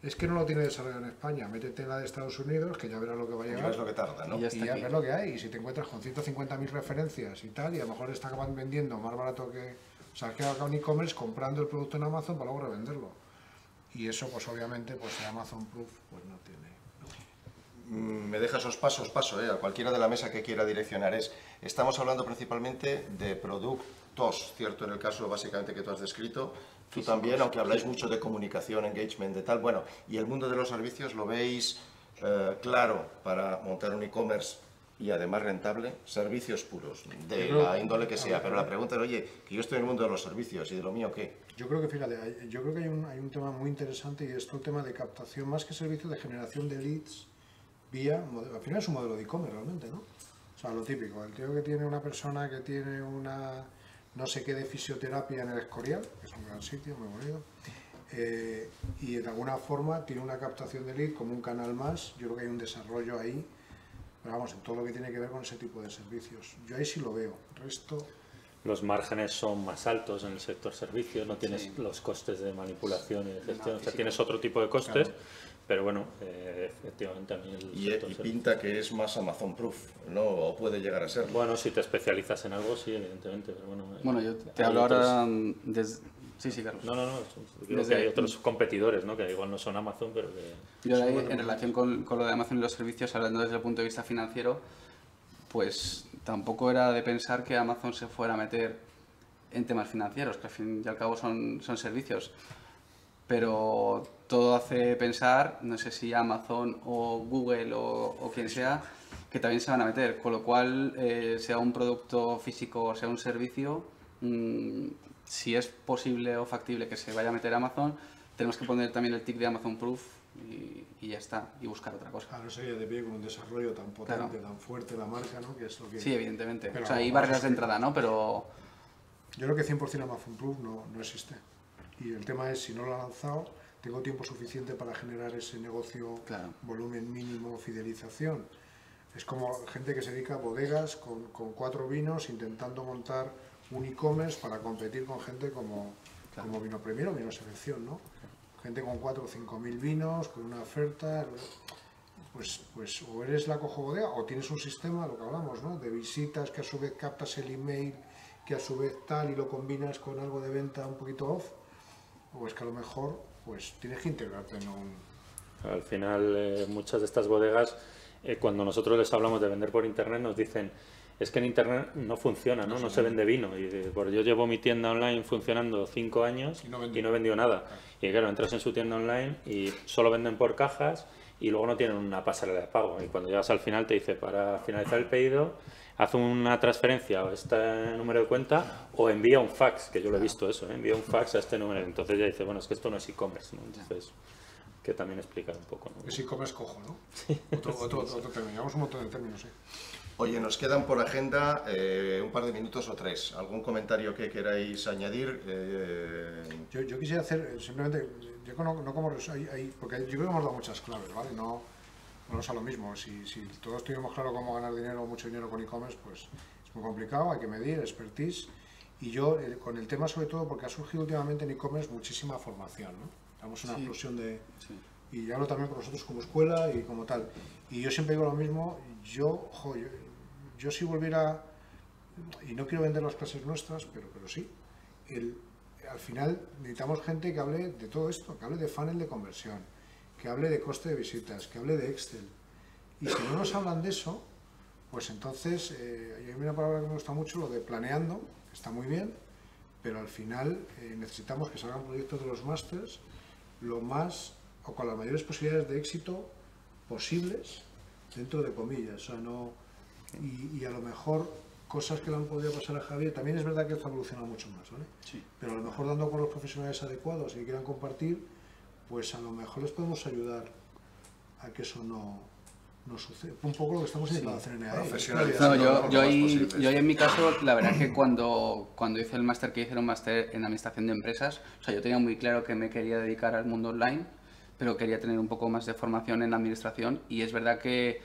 es que no lo tiene desarrollado en España, métete en la de Estados Unidos, que ya verás lo que va a Ya llegar. es lo que tarda, ¿no? Y ya está Y ya ves lo que hay, y si te encuentras con 150.000 referencias y tal, y a lo mejor están vendiendo más barato que... O sea, que haga un e-commerce comprando el producto en Amazon para luego revenderlo. Y eso, pues obviamente, pues el Amazon Proof, pues no tiene... Mm, Me dejas esos pasos, paso, ¿eh? a cualquiera de la mesa que quiera direccionar. Es, estamos hablando principalmente de productos, ¿cierto? En el caso básicamente que tú has descrito. Tú también, aunque habláis mucho de comunicación, engagement, de tal. Bueno, y el mundo de los servicios lo veis eh, claro para montar un e-commerce y además rentable, servicios puros, de creo- la índole que sea. ver, Pero la pregunta es, oye, que yo estoy en el mundo de los servicios y de lo mío, ¿qué? Yo creo que, fíjate, yo creo que hay un, hay un tema muy interesante y es todo el tema de captación, más que servicio de generación de leads vía, modelo- al final es un modelo de e-commerce realmente, ¿no? O sea, lo típico, el tío que tiene una persona que tiene una no sé qué de fisioterapia en el Escorial, que es un gran sitio, muy bonito, eh, y de alguna forma tiene una captación de lead como un canal más, yo creo que hay un desarrollo ahí, pero vamos, en todo lo que tiene que ver con ese tipo de servicios. Yo ahí sí lo veo, el resto... Los márgenes son más altos en el sector servicios, no tienes los costes de manipulación y de gestión, o sea, tienes otro tipo de costes, pero bueno, eh, efectivamente a mí el y, y pinta que es más Amazon Proof, ¿no? O puede llegar a ser. Bueno, si te especializas en algo, sí, evidentemente. Pero bueno, eh, bueno, yo te hablo ahora desde... Sí, sí, Carlos. No, no, no. Creo que hay otros competidores, ¿no? Que igual no son Amazon, pero que... Yo ahí, en relación con, con, lo de Amazon y los servicios, hablando desde el punto de vista financiero, pues tampoco era de pensar que Amazon se fuera a meter en temas financieros, que al fin y al cabo son, son servicios. Pero todo hace pensar, no sé si Amazon o Google o, o quien sea, que también se van a meter. Con lo cual, eh, sea un producto físico o sea un servicio, mmm, si es posible o factible que se vaya a meter Amazon, tenemos que poner también el tick de Amazon Proof y, y ya está, y buscar otra cosa. Claro, sería de pie con un desarrollo tan potente, claro. tan fuerte la marca, ¿no? Que es lo que... Sí, evidentemente. Pero o sea, hay barreras de entrada, ¿no? Pero... Yo creo que 100% Amazon Proof no, no existe. Y el tema es, si no lo ha lanzado, tengo tiempo suficiente para generar ese negocio, claro. volumen mínimo, fidelización. Es como gente que se dedica a bodegas con, con cuatro vinos intentando montar un e-commerce para competir con gente como, claro. como Vino Primero, Vino Selección, ¿no? Gente con cuatro o cinco mil vinos, con una oferta, pues, pues o eres la cojo bodega o tienes un sistema, lo que hablamos, ¿no? De visitas que a su vez captas el email, que a su vez tal y lo combinas con algo de venta un poquito off, o es que a lo mejor pues tienes que integrarte en un... Al final, eh, muchas de estas bodegas, eh, cuando nosotros les hablamos de vender por internet, nos dicen, es que en internet no funciona, no, no, no se vende vino. Y de, pues yo llevo mi tienda online funcionando cinco años y no, y no he vendido nada. Claro. Y claro, entras en su tienda online y solo venden por cajas y luego no tienen una pasarela de pago. Y cuando llegas al final te dice, para finalizar el pedido, haz una transferencia a este número de cuenta o envía un fax, que yo lo he visto eso, ¿eh? envía un fax a este número. Entonces ya dice, bueno, es que esto no es e-commerce, ¿no? Entonces, que también explicar un poco. ¿no? Es e-commerce cojo, ¿no? Sí. Otro, otro, otro, otro término, llevamos un montón de términos, ¿eh? Oye, nos quedan por agenda eh, un par de minutos o tres. ¿Algún comentario que queráis añadir? Eh... Yo, yo, quisiera hacer simplemente, yo no, no como hay, hay, porque yo creo que hemos dado muchas claves, ¿vale? No, no es a lo mismo. Si, si todos tuviéramos claro cómo ganar dinero, mucho dinero con e-commerce, pues es muy complicado, hay que medir, expertise. Y yo, eh, con el tema sobre todo, porque ha surgido últimamente en e-commerce muchísima formación, ¿no? Estamos en una sí. explosión de... Sí. Y hablo también con nosotros como escuela y como tal. Y yo siempre digo lo mismo, yo, jo, yo, yo si volviera, y no quiero vender las clases nuestras, pero, pero sí, el, al final necesitamos gente que hable de todo esto, que hable de funnel de conversión, que hable de coste de visitas, que hable de Excel. Y si no nos hablan de eso, pues entonces, eh, hay una palabra que me gusta mucho, lo de planeando, que está muy bien, pero al final eh, necesitamos que salgan proyectos de los másters lo más, o con las mayores posibilidades de éxito posibles, dentro de comillas, o sea, no... Y, y a lo mejor cosas que le han podido pasar a Javier, también es verdad que esto ha evolucionado mucho más, ¿vale? Sí. Pero a lo mejor dando con los profesionales adecuados y que quieran compartir, pues a lo mejor les podemos ayudar a que eso no, no suceda. Un poco lo que estamos intentando sí. hacer en EAE. No, yo, yo, ahí, yo ahí en mi caso, la verdad que cuando, cuando hice el máster que hice era un máster en administración de empresas, o sea, yo tenía muy claro que me quería dedicar al mundo online, pero quería tener un poco más de formación en administración y es verdad que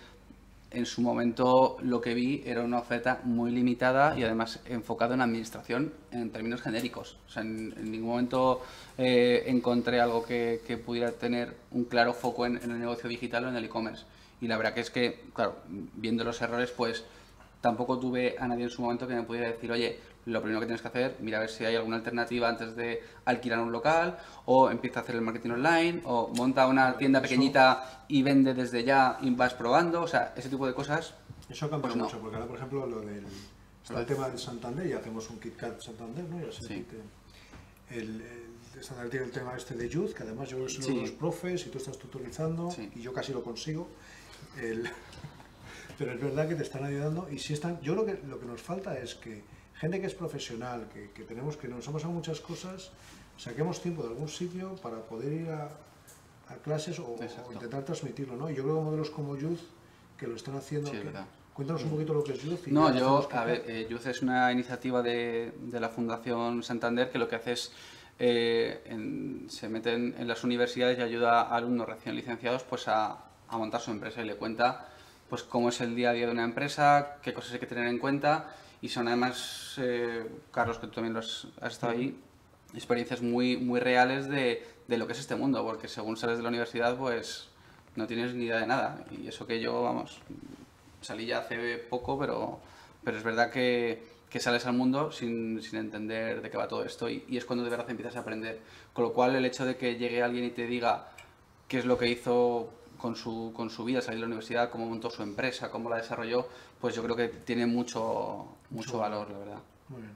en su momento lo que vi era una oferta muy limitada y además enfocado en administración en términos genéricos. O sea, en, ningún momento eh, encontré algo que, que, pudiera tener un claro foco en, en el negocio digital o en el e-commerce. Y la verdad que es que, claro, viendo los errores, pues tampoco tuve a nadie en su momento que me pudiera decir, oye, lo primero que tienes que hacer, mira a ver si hay alguna alternativa antes de alquilar un local, o empieza a hacer el marketing online, o monta una tienda pequeñita y vende desde ya y vas probando, o sea, ese tipo de cosas. Eso cambia pues no. mucho, porque ahora, por ejemplo, lo del, está el tema del Santander, y hacemos un KitKat Santander, ¿no? Ya sé sí. que el, el Santander tiene el tema este de Youth, que además yo soy sí. los profes y tú estás tutorizando, sí. y yo casi lo consigo. El, pero es verdad que te están ayudando y si están, yo creo que lo que nos falta es que gente que es profesional, que, que tenemos que nos han pasado muchas cosas, saquemos tiempo de algún sitio para poder ir a, a clases o, o, intentar transmitirlo, ¿no? Y yo creo que modelos como Youth que lo están haciendo. Sí, que. Cuéntanos un poquito lo que es Youth. no, yo, a ver, eh, Youth es una iniciativa de, de, la Fundación Santander que lo que hace es eh, en, se mete en, en, las universidades y ayuda a alumnos recién licenciados pues a, a montar su empresa y le cuenta pues cómo es el día a día de una empresa, qué cosas hay que tener en cuenta y son además, eh, Carlos, que tú también has, has, estado ahí, experiencias muy, muy reales de, de, lo que es este mundo, porque según sales de la universidad, pues no tienes ni idea de nada. Y eso que yo, vamos, salí ya hace poco, pero, pero es verdad que, que sales al mundo sin, sin, entender de qué va todo esto y, y, es cuando de verdad empiezas a aprender. Con lo cual el hecho de que llegue alguien y te diga qué es lo que hizo con su, con su vida, salir de la universidad, cómo montó su empresa, cómo la desarrolló, pues yo creo que tiene mucho, mucho valor, la verdad. Muy bien.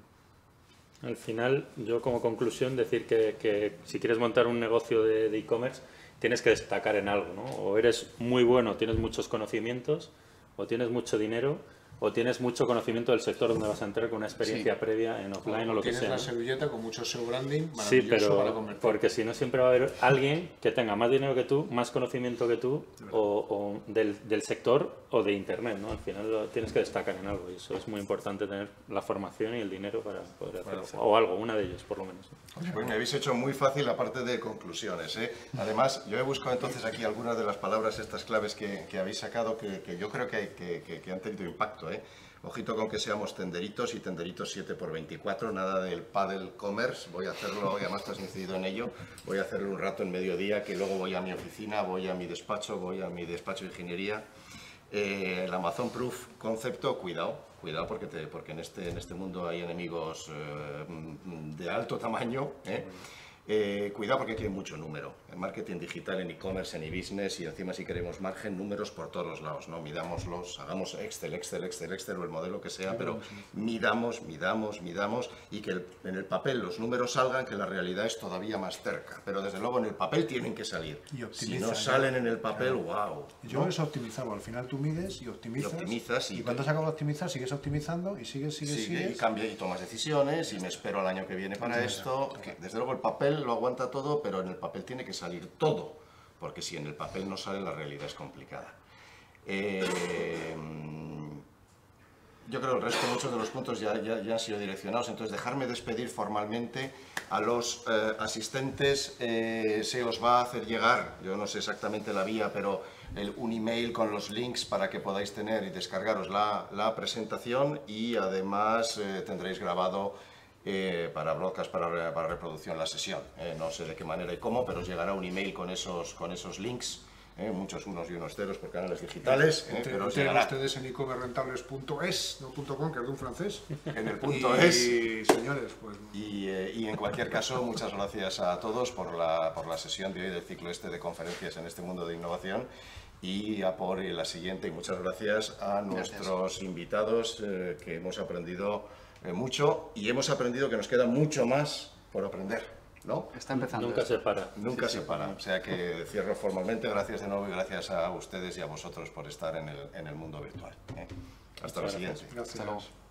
Al final, yo como conclusión decir que, que si quieres montar un negocio de e-commerce, tienes que destacar en algo, ¿no? O eres muy bueno, tienes muchos conocimientos, o tienes mucho dinero, o tienes mucho conocimiento del sector donde vas a entrar con una experiencia sí. previa en offline o, o lo que sea. Tienes la servilleta con mucho SEO branding Sí, pero para porque si no siempre va a haber alguien que tenga más dinero que tú, más conocimiento que tú o, o del, del, sector o de internet, ¿no? Al final lo, tienes que destacar en algo y eso es muy importante tener la formación y el dinero para poder hacerlo. Bueno, o algo, una de ellas por lo menos. Pues me habéis hecho muy fácil la parte de conclusiones. ¿eh? Además, yo he buscado entonces aquí algunas de las palabras, estas claves que, que habéis sacado, que, que, yo creo que, que han tenido impacto. ¿Eh? Ojito con que seamos tenderitos y tenderitos 7 por 24 nada del paddle commerce, voy a hacerlo, hoy además estás incidido en ello, voy a hacerlo un rato en mediodía, que luego voy a mi oficina, voy a mi despacho, voy a mi despacho de ingeniería. Eh, el Amazon Proof concepto, cuidado, cuidado porque, porque en, este, en este mundo hay enemigos eh, de alto tamaño. Eh, cuidado porque aquí hay mucho número. En marketing digital, en e-commerce, en e-business y encima si queremos margen, números por todos los lados. ¿no? Midámoslos, hagamos Excel, Excel, Excel, Excel o el modelo que sea, pero midamos, midamos, midamos y que el, en el papel los números salgan, que la realidad es todavía más cerca. Pero desde luego en el papel tienen que salir. si no salen en el papel, claro. wow. Yo ¿no? es optimizarlo. Al final tú mides y optimizas. Y, optimizas y, y cuando se acaba de optimizar, sigues optimizando y sigues, sigues, sigue, sigues. Y cambia y tomas decisiones y me espero al año que viene para esto. Que, desde luego el papel lo aguanta todo, pero en el papel tiene que salir todo, porque si en el papel no sale, la realidad es complicada. Eh, yo creo que el resto, muchos de los puntos ya, ya, han sido direccionados, entonces dejarme despedir formalmente a los eh, asistentes, eh, se os va a hacer llegar, yo no sé exactamente la vía, pero el, un email con los links para que podáis tener y descargaros la, la presentación. Y además eh, tendréis grabado eh, para broadcast, para, para, reproducción la sesión. Eh, no sé de qué manera y cómo, pero os llegará un email con esos, con esos links, eh, muchos unos y unos ceros por canales digitales. Entre, pero os llegará. ustedes en ecommerrentables.es, no .com, que es de un francés. En el punto es. Y señores, pues... Y, y, en cualquier caso, muchas gracias a todos por la, por la sesión de hoy del ciclo este de conferencias en este mundo de innovación y a por la siguiente. Y muchas gracias a nuestros gracias. invitados eh, que hemos aprendido eh, mucho y hemos aprendido que nos queda mucho más por aprender. ¿no? Está empezando. Nunca se para. Nunca sí, se para. O sea que cierro formalmente. Gracias de nuevo y gracias a ustedes y a vosotros por estar en el, en el mundo virtual. ¿eh? Hasta Muchas la gracias. siguiente. Gracias. Hasta luego.